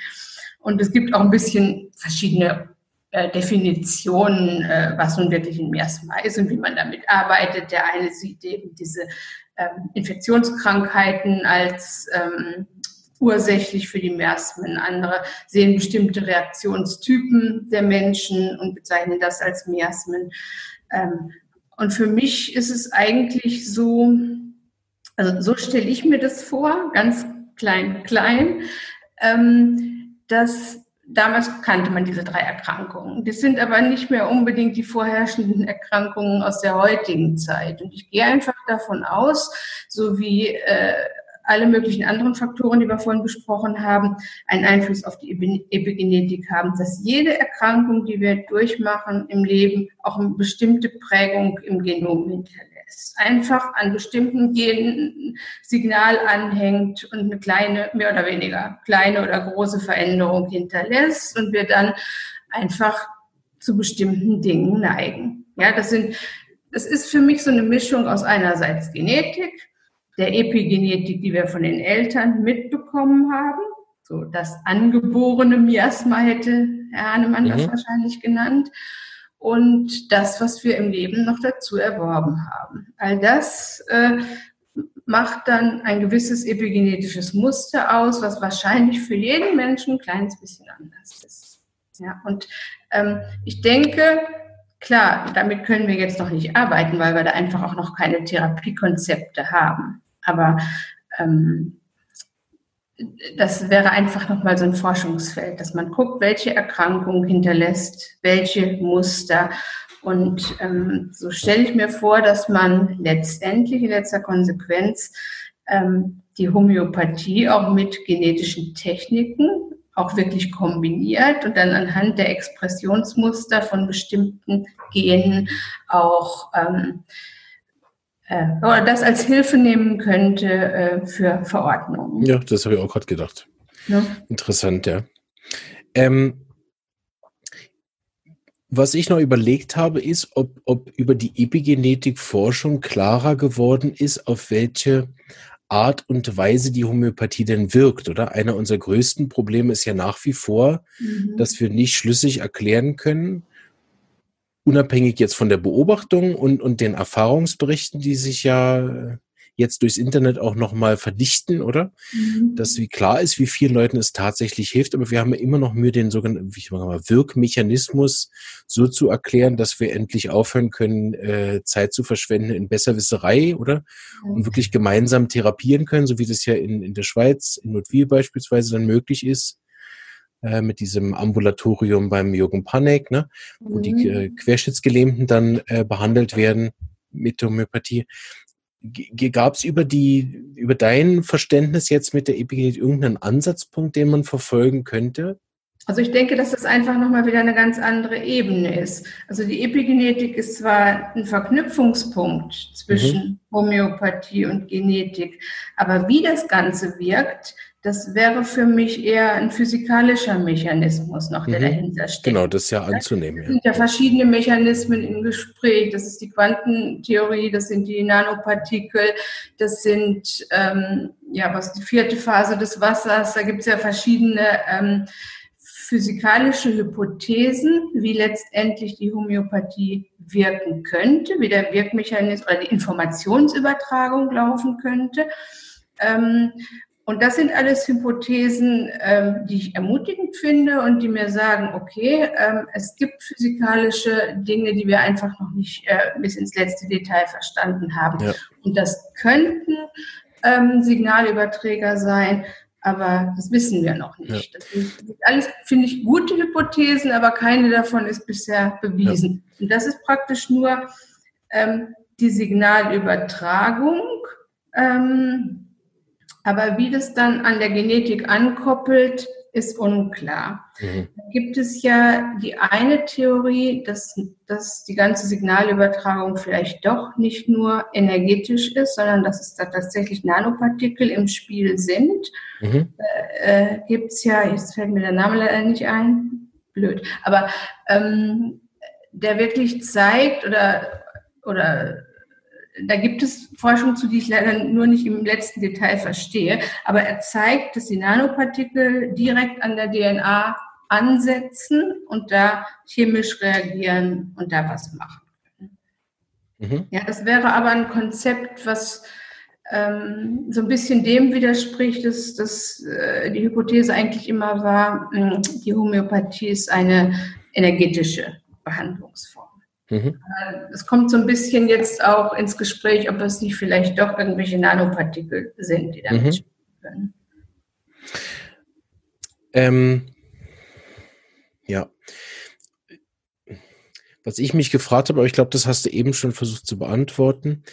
Und es gibt auch ein bisschen verschiedene Definitionen, äh, was nun wirklich ein Miasma ist und wie man damit arbeitet. Der eine sieht eben diese ähm, Infektionskrankheiten als ähm, ursächlich für die Miasmen. Andere sehen bestimmte Reaktionstypen der Menschen und bezeichnen das als Miasmen. Ähm, und für mich ist es eigentlich so, also so stelle ich mir das vor, ganz klein, klein, dass damals kannte man diese drei Erkrankungen. Die sind aber nicht mehr unbedingt die vorherrschenden Erkrankungen aus der heutigen Zeit. Und ich gehe einfach davon aus, so wie äh, alle möglichen anderen Faktoren, die wir vorhin besprochen haben, einen Einfluss auf die Epigenetik haben, dass jede Erkrankung, die wir durchmachen im Leben, auch eine bestimmte Prägung im Genom hinterlässt einfach an bestimmten Genen Signal anhängt und eine kleine, mehr oder weniger kleine oder große Veränderung hinterlässt und wir dann einfach zu bestimmten Dingen neigen. Ja, das sind, das ist für mich so eine Mischung aus einerseits Genetik, der Epigenetik, die wir von den Eltern mitbekommen haben, so das angeborene Miasma hätte Herr Hahnemann mhm. das wahrscheinlich genannt, und das, was wir im Leben noch dazu erworben haben. All das äh, macht dann ein gewisses epigenetisches Muster aus, was wahrscheinlich für jeden Menschen ein kleines bisschen anders ist. Ja, und ähm, ich denke, klar, damit können wir jetzt noch nicht arbeiten, weil wir da einfach auch noch keine Therapiekonzepte haben. Aber ähm, das wäre einfach nochmal so ein Forschungsfeld, dass man guckt, welche Erkrankung hinterlässt, welche Muster. Und ähm, so stelle ich mir vor, dass man letztendlich in letzter Konsequenz ähm, die Homöopathie auch mit genetischen Techniken auch wirklich kombiniert und dann anhand der Expressionsmuster von bestimmten Genen auch ähm, äh, oder das als Hilfe nehmen könnte äh, für Verordnungen. Ja, das habe ich auch gerade gedacht. Ja. Interessant, ja. Ähm, was ich noch überlegt habe, ist, ob, ob über die Epigenetik-Forschung klarer geworden ist, auf welche Art und Weise die Homöopathie denn wirkt, oder? Einer unserer größten Probleme ist ja nach wie vor, mhm. dass wir nicht schlüssig erklären können, unabhängig jetzt von der Beobachtung und, und den Erfahrungsberichten, die sich ja jetzt durchs Internet auch nochmal verdichten, oder? Mhm. Dass wie klar ist, wie vielen Leuten es tatsächlich hilft, aber wir haben ja immer noch Mühe, den sogenannten wie ich mal, Wirkmechanismus so zu erklären, dass wir endlich aufhören können, äh, Zeit zu verschwenden in Besserwisserei, oder? Mhm. Und wirklich gemeinsam therapieren können, so wie das ja in, in der Schweiz, in Notwil beispielsweise dann möglich ist äh, mit diesem Ambulatorium beim Jürgen Panek, ne, wo mhm. die äh, Querschnittsgelähmten dann äh, behandelt werden mit Homöopathie. Gab es über die, über dein Verständnis jetzt mit der Epigenetik irgendeinen Ansatzpunkt, den man verfolgen könnte? Also ich denke, dass das einfach nochmal wieder eine ganz andere Ebene ist. Also die Epigenetik ist zwar ein Verknüpfungspunkt zwischen mhm. Homöopathie und Genetik, aber wie das Ganze wirkt, das wäre für mich eher ein physikalischer Mechanismus noch, der mhm. dahinter steht. Genau, das ist ja anzunehmen. Es sind ja verschiedene Mechanismen im Gespräch. Das ist die Quantentheorie, das sind die Nanopartikel, das sind, ähm, ja, was die vierte Phase des Wassers. Da gibt es ja verschiedene ähm, physikalische Hypothesen, wie letztendlich die Homöopathie wirken könnte, wie der Wirkmechanismus oder die Informationsübertragung laufen könnte. Ähm, und das sind alles Hypothesen, ähm, die ich ermutigend finde und die mir sagen, okay, ähm, es gibt physikalische Dinge, die wir einfach noch nicht äh, bis ins letzte Detail verstanden haben. Ja. Und das könnten Signalüberträger sein, aber das wissen wir noch nicht. Ja. Das sind alles, finde ich, gute Hypothesen, aber keine davon ist bisher bewiesen. Ja. Und das ist praktisch nur ähm, die Signalübertragung. Ähm, aber wie das dann an der Genetik ankoppelt, ist unklar. Mhm. Da gibt es ja die eine Theorie, dass, dass die ganze Signalübertragung vielleicht doch nicht nur energetisch ist, sondern dass es da tatsächlich Nanopartikel im Spiel sind. Mhm. Äh, äh gibt es ja, jetzt fällt mir der Name leider nicht ein, blöd, aber ähm, der wirklich zeigt oder, oder da gibt es Forschung zu, die ich leider nur nicht im letzten Detail verstehe, aber er zeigt, dass die Nanopartikel direkt an der DNA ansetzen und da chemisch reagieren und da was machen. Mhm. Ja, das wäre aber ein Konzept, was ähm, so ein bisschen dem widerspricht, dass, dass äh, die Hypothese eigentlich immer war, mh, hm, die Homöopathie ist eine energetische Behandlungsform. Mhm. Äh, es kommt so ein bisschen jetzt auch ins Gespräch, ob es nicht vielleicht doch irgendwelche Nanopartikel sind, die damit mhm. spielen können. Ähm, ja. Was ich mich gefragt habe, aber ich glaube, das hast du eben schon versucht zu beantworten.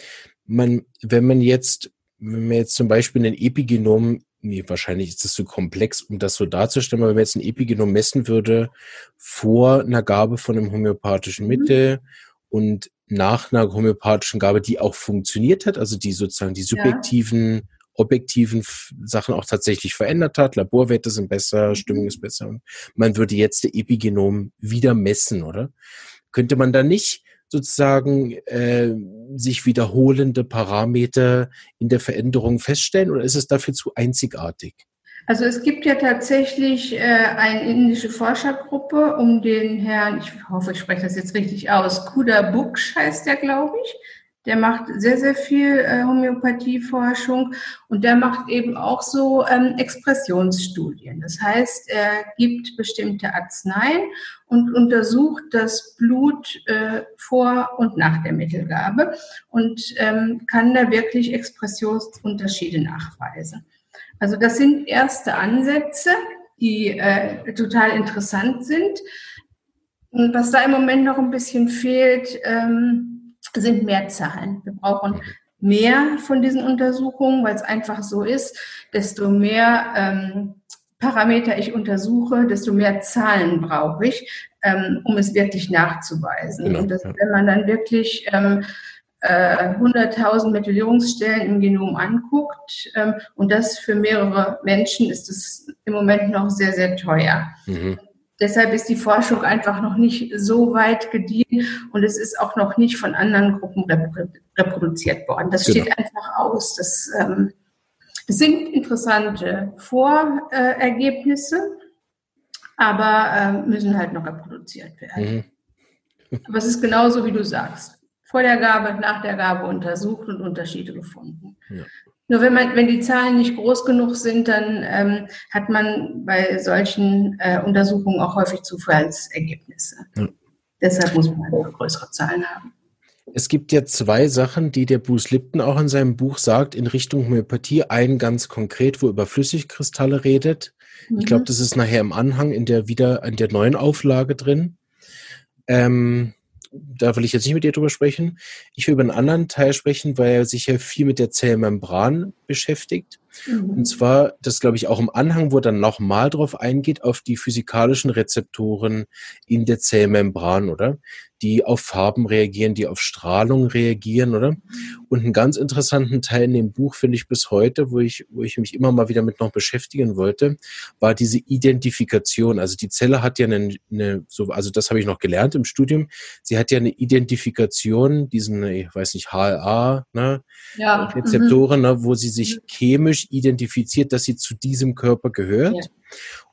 Man, wenn man jetzt, wenn man jetzt zum Beispiel ein Epigenom nee, wahrscheinlich ist das zu komplex, um das so darzustellen, aber wenn man jetzt ein Epigenom messen würde vor einer Gabe von einem homöopathischen mhm. Mittel mhm. und nach einer homöopathischen Gabe, die auch funktioniert hat, also die sozusagen die subjektiven, ja. objektiven Sachen auch tatsächlich verändert hat, Laborwerte sind besser, mhm. Stimmung ist besser und man würde jetzt der Epigenom wieder messen, oder? Könnte man da nicht sozusagen äh, sich wiederholende Parameter in der Veränderung feststellen oder ist es dafür zu einzigartig? Also es gibt ja tatsächlich äh, eine indische Forschergruppe um den Herrn, ich hoffe, ich spreche das jetzt richtig aus, Kuda Buksh heißt der, glaube ich. Der macht sehr, sehr viel äh, Homöopathieforschung und der macht eben auch so ähm, Expressionsstudien. Das heißt, er gibt bestimmte Arzneien und untersucht das Blut äh, vor und nach der Mittelgabe und ähm, kann da wirklich Expressionsunterschiede nachweisen. Also das sind erste Ansätze, die äh, total interessant sind. Und was da im Moment noch ein bisschen fehlt, ähm, sind mehr Zahlen. Wir brauchen mehr von diesen Untersuchungen, weil es einfach so ist, desto mehr ähm, Parameter ich untersuche, desto mehr Zahlen brauche ich, ähm, um es wirklich nachzuweisen. Genau, und das, ja. wenn man dann wirklich ähm, äh, 100.000 Methylierungsstellen im Genom anguckt ähm, und das für mehrere Menschen, ist es im Moment noch sehr, sehr teuer. Mhm. Deshalb ist die Forschung einfach noch nicht so weit gediehen und es ist auch noch nicht von anderen Gruppen reproduziert worden. Das genau. steht einfach aus. Das, ähm, das sind interessante Vorergebnisse, aber ähm, müssen halt noch reproduziert werden. Mhm. aber es ist genauso, wie du sagst. Vor der Gabe, nach der Gabe untersucht und Unterschiede gefunden. Ja. Nur wenn man, wenn die Zahlen nicht groß genug sind, dann ähm, hat man bei solchen äh, Untersuchungen auch häufig Zufallsergebnisse. Ja. Deshalb muss man einfach größere Zahlen haben. Es gibt ja zwei Sachen, die der Bruce Lipton auch in seinem Buch sagt, in Richtung Homöopathie. Einen ganz konkret, wo über Flüssigkristalle redet. Mhm. Ich glaube, das ist nachher im Anhang in der wieder in der neuen Auflage drin. Ähm, da will ich jetzt nicht mit dir drüber sprechen. Ich will über einen anderen Teil sprechen, weil er sich ja viel mit der Zellmembran beschäftigt. Mhm. Und zwar, das glaube ich auch im Anhang, wo er dann nochmal drauf eingeht, auf die physikalischen Rezeptoren in der Zellmembran, oder? Die auf Farben reagieren, die auf Strahlung reagieren, oder? Und einen ganz interessanten Teil in dem Buch finde ich bis heute, wo ich, wo ich mich immer mal wieder mit noch beschäftigen wollte, war diese Identifikation. Also die Zelle hat ja eine, eine so, also das habe ich noch gelernt im Studium. Sie hat ja eine Identifikation, diesen, ich weiß nicht, HLA, ne? Ja. Rezeptoren, mhm. ne, wo sie sich chemisch identifiziert, dass sie zu diesem Körper gehört. Ja.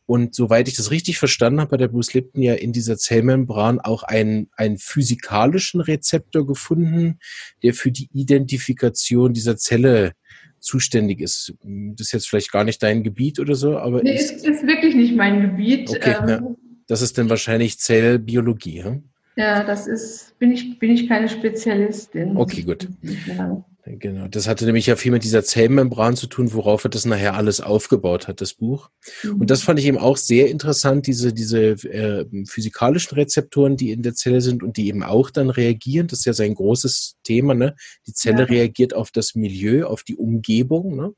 Und soweit ich das richtig verstanden habe, hat der Bruce Lipton ja in dieser Zellmembran auch einen, einen physikalischen Rezeptor gefunden, der für die Identifikation dieser Zelle zuständig ist. Das ist jetzt vielleicht gar nicht dein Gebiet oder so, aber. Nee, ist, ist wirklich nicht mein Gebiet. Okay, ähm, ja. Das ist dann wahrscheinlich Zellbiologie, ja? Ja, das ist, bin ich, bin ich keine Spezialistin. Okay, gut. Genau. Das hatte nämlich ja viel mit dieser Zellmembran zu tun, worauf er das nachher alles aufgebaut hat, das Buch. Mhm. Und das fand ich eben auch sehr interessant, diese, diese äh, physikalischen Rezeptoren, die in der Zelle sind und die eben auch dann reagieren. Das ist ja sein großes Thema, ne? Die Zelle ja. reagiert auf das Milieu, auf die Umgebung, ne?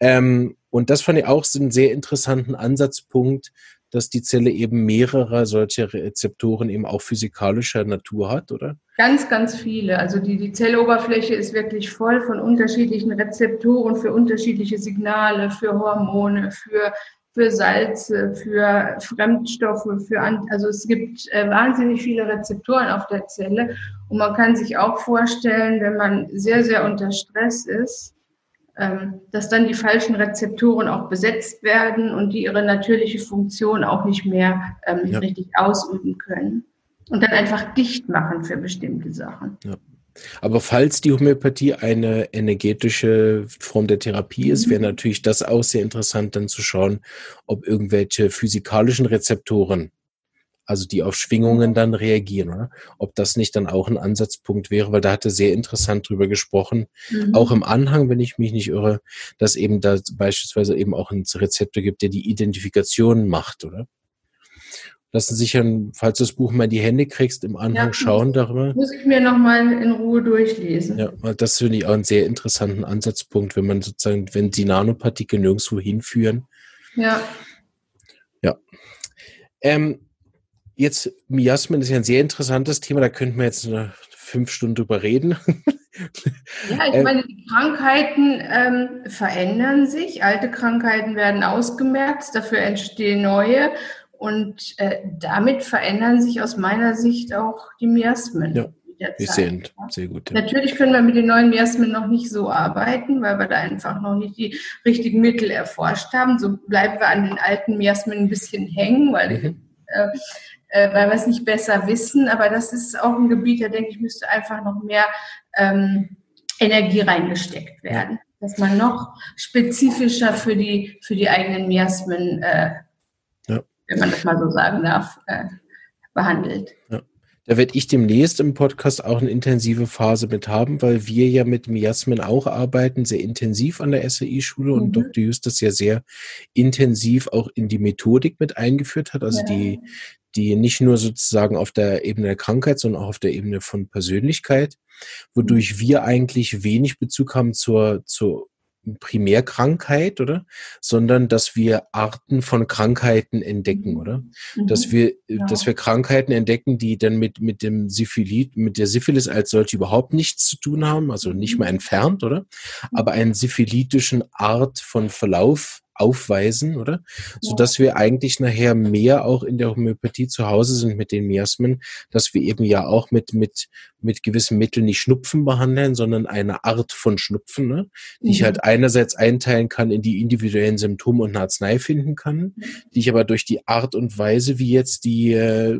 Ähm, und das fand ich auch einen sehr interessanten Ansatzpunkt, dass die Zelle eben mehrere solcher Rezeptoren eben auch physikalischer Natur hat, oder? Ganz, ganz viele. Also die, die Zelloberfläche ist wirklich voll von unterschiedlichen Rezeptoren für unterschiedliche Signale, für Hormone, für, für Salze, für Fremdstoffe, für, also es gibt äh, wahnsinnig viele Rezeptoren auf der Zelle. Und man kann sich auch vorstellen, wenn man sehr, sehr unter Stress ist, dass dann die falschen Rezeptoren auch besetzt werden und die ihre natürliche Funktion auch nicht mehr ähm, ja. richtig ausüben können. Und dann einfach dicht machen für bestimmte Sachen. Ja. Aber falls die Homöopathie eine energetische Form der Therapie ist, mhm. wäre natürlich das auch sehr interessant, dann zu schauen, ob irgendwelche physikalischen Rezeptoren also die auf Schwingungen dann reagieren, oder? Ob das nicht dann auch ein Ansatzpunkt wäre, weil da hatte sehr interessant drüber gesprochen, mhm. auch im Anhang, wenn ich mich nicht irre, dass eben da beispielsweise eben auch ein Rezeptor gibt, der die Identifikation macht, oder? Lassen sich ja, falls du das Buch mal in die Hände kriegst, im Anhang ja, schauen darüber. Muss ich mir nochmal in Ruhe durchlesen. Ja, das finde ich auch einen sehr interessanten Ansatzpunkt, wenn man sozusagen, wenn die Nanopartikel nirgendwo hinführen. Ja. Ja. Ähm, Jetzt, Miasmen ist ja ein sehr interessantes Thema, da könnten wir jetzt eine fünf Stunden drüber reden. Ja, ich ähm, meine, die Krankheiten ähm, verändern sich, alte Krankheiten werden ausgemerzt, dafür entstehen neue und äh, damit verändern sich aus meiner Sicht auch die Miasmen. Ja, wir sind sehr gut. Ja. Natürlich können wir mit den neuen Miasmen noch nicht so arbeiten, weil wir da einfach noch nicht die richtigen Mittel erforscht haben. So bleiben wir an den alten Miasmen ein bisschen hängen, weil mhm. Äh, weil wir es nicht besser wissen. Aber das ist auch ein Gebiet, da denke ich, müsste einfach noch mehr ähm, Energie reingesteckt werden. Dass man noch spezifischer für die, für die eigenen Miasmen, äh, ja. wenn man das mal so sagen darf, äh, behandelt. Ja. Da werde ich demnächst im Podcast auch eine intensive Phase mit haben, weil wir ja mit Miasmen auch arbeiten, sehr intensiv an der SAI-Schule mhm. und Dr. Justus ja sehr intensiv auch in die Methodik mit eingeführt hat, also ja. die, die nicht nur sozusagen auf der Ebene der Krankheit, sondern auch auf der Ebene von Persönlichkeit, wodurch mhm. wir eigentlich wenig Bezug haben zur, zur Primärkrankheit, oder? Sondern dass wir Arten von Krankheiten entdecken, oder? Mhm. Dass wir, ja. dass wir Krankheiten entdecken, die dann mit, mit dem Syphilis, mit der Syphilis als solche überhaupt nichts zu tun haben, also nicht mal mhm. entfernt, oder? Aber einen syphilitischen Art von Verlauf aufweisen, oder? So dass wir eigentlich nachher mehr auch in der Homöopathie zu Hause sind mit den Miasmen, dass wir eben ja auch mit, mit, mit gewissen Mitteln nicht Schnupfen behandeln, sondern eine Art von Schnupfen, ne? die mhm. ich halt einerseits einteilen kann in die individuellen Symptome und eine Arznei finden kann, die ich aber durch die Art und Weise, wie jetzt die äh,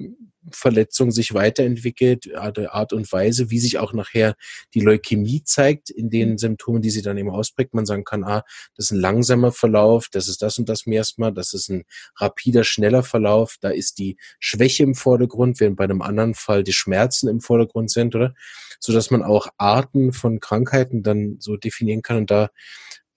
Verletzung sich weiterentwickelt, Art und Weise, wie sich auch nachher die Leukämie zeigt in den mhm. Symptomen, die sie dann eben ausprägt. Man sagen kann, ah, das ist ein langsamer Verlauf, das ist das und das Miasma, das ist ein rapider, schneller Verlauf, da ist die Schwäche im Vordergrund, während bei einem anderen Fall die Schmerzen im Vordergrund sind, oder? So dass man auch Arten von Krankheiten dann so definieren kann und da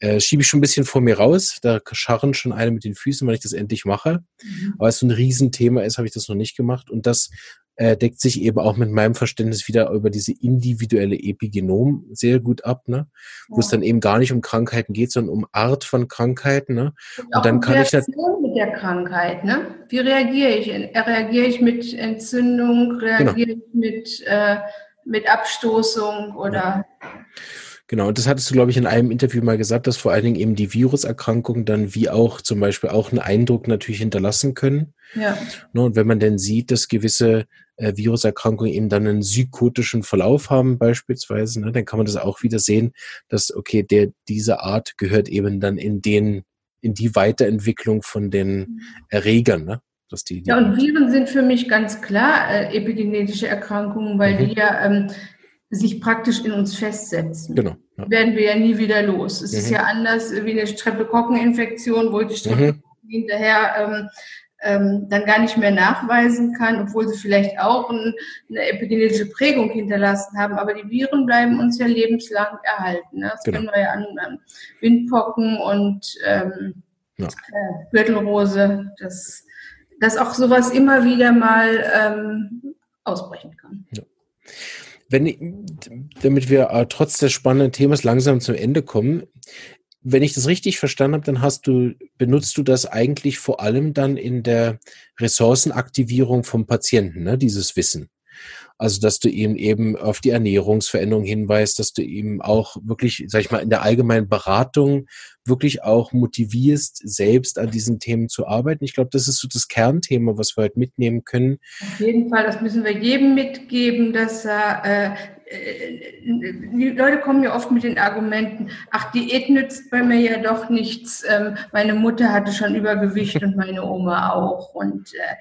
äh, schiebe ich schon ein bisschen vor mir raus. Da scharren schon alle mit den Füßen, weil ich das endlich mache. Mhm. Aber es so ein Riesenthema ist, habe ich das noch nicht gemacht. Und das äh, deckt sich eben auch mit meinem Verständnis wieder über diese individuelle Epigenom sehr gut ab, ne? Wo es dann eben gar nicht um Krankheiten geht, sondern um Art von Krankheiten, ne? Und, und dann kann ich das mit der Krankheit, ne? Wie reagiere ich? Reagiere ich mit Entzündung? Reagiere genau. ich mit, äh, mit Abstoßung oder? Ja. Genau, und das hattest du, glaube ich, in einem Interview mal gesagt, dass vor allen Dingen eben die Viruserkrankungen dann wie auch zum Beispiel auch einen Eindruck natürlich hinterlassen können. Ja. Ne, und wenn man dann sieht, dass gewisse äh, Viruserkrankungen eben dann einen psychotischen Verlauf haben beispielsweise, ne, dann kann man das auch wieder sehen, dass, okay, der, diese Art gehört eben dann in den in die Weiterentwicklung von den mhm. Erregern. Ne? Dass die, die ja, und Viren sind für mich ganz klar äh, epigenetische Erkrankungen, weil mhm. die ja ähm, sich praktisch in uns festsetzen. Genau. Ja. Werden wir ja nie wieder los. Es mhm. ist ja anders wie eine Streptokokkeninfektion, wo ich die Streptokokken mhm. hinterher ähm, ähm, dann gar nicht mehr nachweisen kann, obwohl sie vielleicht auch ein, eine epigenetische Prägung hinterlassen haben. Aber die Viren bleiben uns ja lebenslang erhalten. Ne? Das genau. können wir ja an, an Windpocken und ähm, ja. äh, Gürtelrose, dass, dass auch sowas immer wieder mal ähm, ausbrechen kann. Ja. Wenn, damit wir äh, trotz des spannenden Themas langsam zum Ende kommen, wenn ich das richtig verstanden habe, dann hast du, benutzt du das eigentlich vor allem dann in der Ressourcenaktivierung vom Patienten, ne, dieses Wissen. Also, dass du ihm eben auf die Ernährungsveränderung hinweist, dass du ihm auch wirklich, sag ich mal, in der allgemeinen Beratung wirklich auch motivierst, selbst an diesen Themen zu arbeiten. Ich glaube, das ist so das Kernthema, was wir heute mitnehmen können. Auf jeden Fall, das müssen wir jedem mitgeben, dass er äh, die Leute kommen ja oft mit den Argumenten, ach, Diät nützt bei mir ja doch nichts. Ähm, meine Mutter hatte schon Übergewicht und meine Oma auch. Und äh,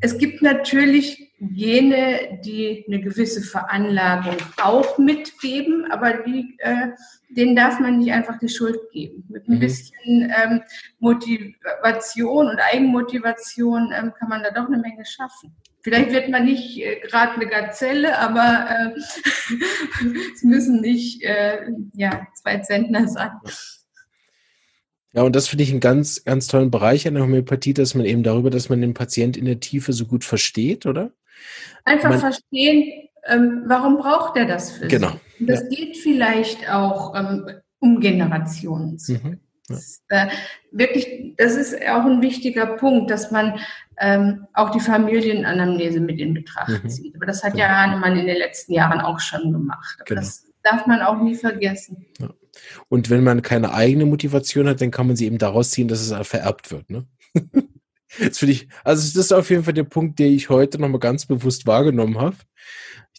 es gibt natürlich Gene, die eine gewisse Veranlagung auch mitgeben, aber die, äh, denen darf man nicht einfach die Schuld geben. Mit ein mhm. bisschen ähm, Motivation und Eigenmotivation ähm, kann man da doch eine Menge schaffen. Vielleicht wird man nicht äh, gerade eine Gazelle, aber äh, es müssen nicht äh, ja, zwei Zentner sein. Ja, und das finde ich einen ganz, ganz tollen Bereich an der Homöopathie, dass man eben darüber, dass man den Patient in der Tiefe so gut versteht, oder? Einfach man, verstehen, ähm, warum braucht er das für Genau. Sie? Das ja. geht vielleicht auch ähm, um Generationen. Mhm. Das, äh, wirklich, das ist auch ein wichtiger Punkt, dass man ähm, auch die Familienanamnese mit in Betracht mhm. zieht. Aber das hat genau. ja Hahnemann in den letzten Jahren auch schon gemacht. Genau. das darf man auch nie vergessen. Ja. Und wenn man keine eigene Motivation hat, dann kann man sie eben daraus ziehen, dass es vererbt wird. Ne? das finde ich, also das ist auf jeden Fall der Punkt, den ich heute nochmal ganz bewusst wahrgenommen habe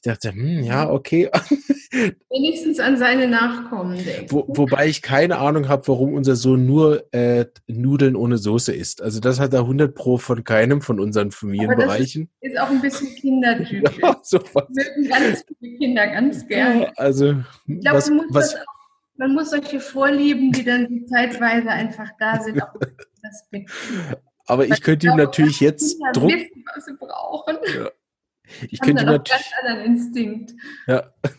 dachte, hm, ja, okay. Wenigstens an seine Nachkommen denken. Wo, wobei ich keine Ahnung habe, warum unser Sohn nur äh, Nudeln ohne Soße isst. Also das hat er 100 pro von keinem von unseren Familienbereichen. Das ist, auch ein bisschen kindertypisch. ja, so Mögen ganz viele Kinder ganz gerne. Ja, also ich glaube, was, man, muss man muss solche Vorlieben, die dann zeitweise einfach da sind, auch respektieren. Aber ich könnte ihm natürlich jetzt Druck. Wissen, was sie brauchen. Ja. Ich könnte natürlich. Ganz anderen Instinkt. Ja.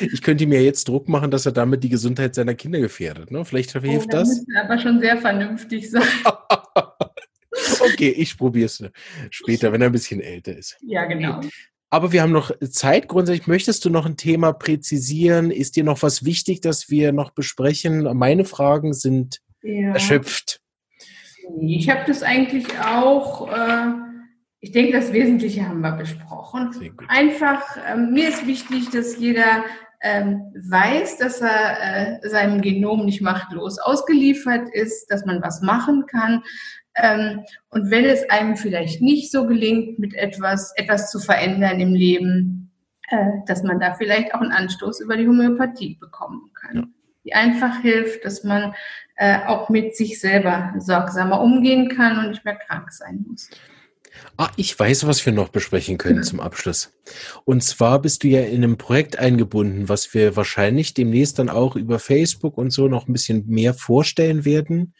Ich könnte mir jetzt Druck machen, dass er damit die Gesundheit seiner Kinder gefährdet. Ne? Vielleicht hilft oh, das. aber schon sehr vernünftig sein. okay, ich probiere es später, wenn er ein bisschen älter ist. Ja, genau. Aber wir haben noch Zeit. Grundsätzlich möchtest du noch ein Thema präzisieren? Ist dir noch was wichtig, das wir noch besprechen? Meine Fragen sind ja. erschöpft. Ich habe das eigentlich auch. Äh ich denke, das Wesentliche haben wir besprochen. Einfach, ähm, mir ist wichtig, dass jeder ähm, weiß, dass er äh, seinem Genom nicht machtlos ausgeliefert ist, dass man was machen kann. Ähm, und wenn es einem vielleicht nicht so gelingt, mit etwas, etwas zu verändern im Leben, äh, dass man da vielleicht auch einen Anstoß über die Homöopathie bekommen kann. Ja. Die einfach hilft, dass man äh, auch mit sich selber sorgsamer umgehen kann und nicht mehr krank sein muss. Ah, ich weiß, was wir noch besprechen können zum Abschluss. Und zwar bist du ja in einem Projekt eingebunden, was wir wahrscheinlich demnächst dann auch über Facebook und so noch ein bisschen mehr vorstellen werden.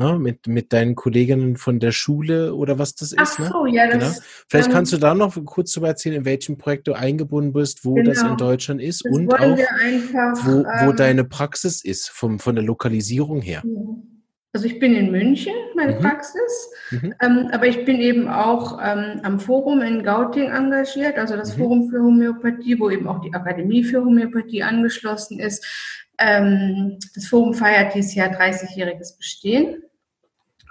Na, mit, mit deinen Kolleginnen von der Schule oder was das ist. Ach ne? so, ne? ja, das. Genau. Vielleicht kannst du da noch kurz darüber erzählen, in welchem Projekt du eingebunden bist, wo genau. das in Deutschland ist und auch, einfach, wo, wo ähm, deine Praxis ist, vom, von der Lokalisierung her. Also ich bin in München, meine mhm. Praxis, mhm. Ähm, aber ich bin eben auch ähm, am Forum in Gauting engagiert, also das mhm. Forum für Homöopathie, wo eben auch die Akademie für Homöopathie angeschlossen ist. Ähm, das Forum feiert dieses Jahr 30-jähriges Bestehen.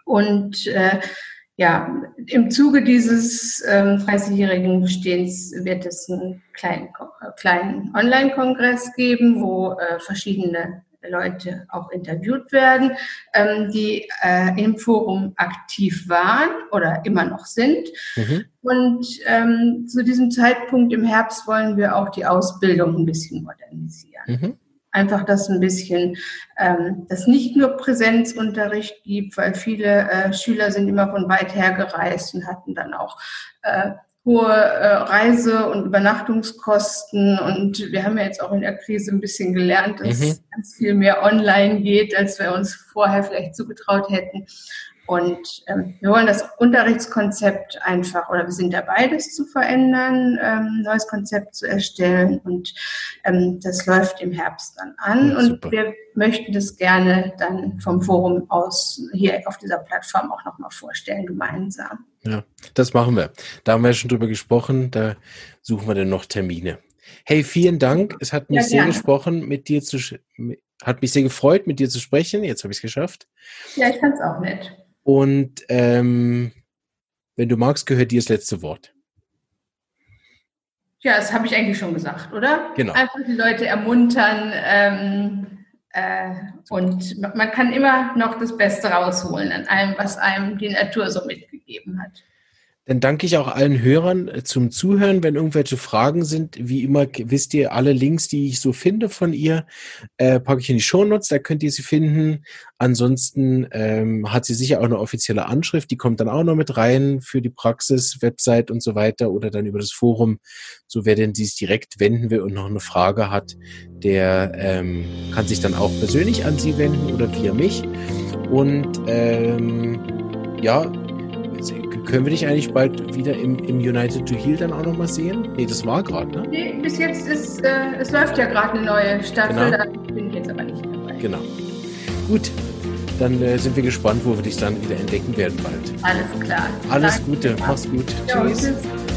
Und äh, ja, im Zuge dieses ähm, 30-jährigen Bestehens wird es einen kleinen, kleinen Online-Kongress geben, wo äh, verschiedene Leute auch interviewt werden, ähm, die äh, im Forum aktiv waren oder immer noch sind. Mhm. Und ähm, zu diesem Zeitpunkt im Herbst wollen wir auch die Ausbildung ein bisschen modernisieren. Mhm. Einfach, dass ein bisschen, ähm, dass nicht nur Präsenzunterricht gibt, weil viele äh, Schüler sind immer von weit her gereist und hatten dann auch äh, hohe äh, Reise- und Übernachtungskosten. Und wir haben ja jetzt auch in der Krise ein bisschen gelernt, dass mhm. ganz viel mehr online geht, als wir uns vorher vielleicht zugetraut hätten. Und ähm, wir wollen das Unterrichtskonzept einfach, oder wir sind dabei, das zu verändern, ähm, neues Konzept zu erstellen. Und ähm, das läuft im Herbst dann an. Ja, und wir möchten das gerne dann vom Forum aus hier auf dieser Plattform auch nochmal vorstellen, gemeinsam. Ja, das machen wir. Da haben wir ja schon drüber gesprochen. Da suchen wir dann noch Termine. Hey, vielen Dank. Es hat mich ja, sehr gesprochen, mit dir zu, hat mich sehr gefreut, mit dir zu sprechen. Jetzt habe ich es geschafft. Ja, ich fand es auch nett. Und ähm, wenn du magst, gehört dir das letzte Wort. Ja, das habe ich eigentlich schon gesagt, oder? Genau. Einfach die Leute ermuntern ähm, äh, und man kann immer noch das Beste rausholen an allem, was einem die Natur so mitgegeben hat. Dann danke ich auch allen Hörern äh, zum Zuhören. Wenn irgendwelche Fragen sind, wie immer wisst ihr, alle Links, die ich so finde von ihr, äh, packe ich in die Shownotes, da könnt ihr sie finden. Ansonsten ähm, hat sie sicher auch eine offizielle Anschrift, die kommt dann auch noch mit rein für die Praxis, Website und so weiter oder dann über das Forum. So wer denn dies direkt wenden will und noch eine Frage hat, der ähm, kann sich dann auch persönlich an sie wenden oder via mich. Und ähm, ja, können wir dich eigentlich bald wieder im, im United to Heal dann auch nochmal sehen? Nee, das war gerade, ne? Nee, bis jetzt ist, äh, es läuft ja gerade eine neue Staffel, genau. da bin ich jetzt aber nicht dabei. Genau. Gut, dann äh, sind wir gespannt, wo wir dich dann wieder entdecken werden bald. Alles klar. Alles Danke. Gute, mach's gut. Ja, tschüss. tschüss.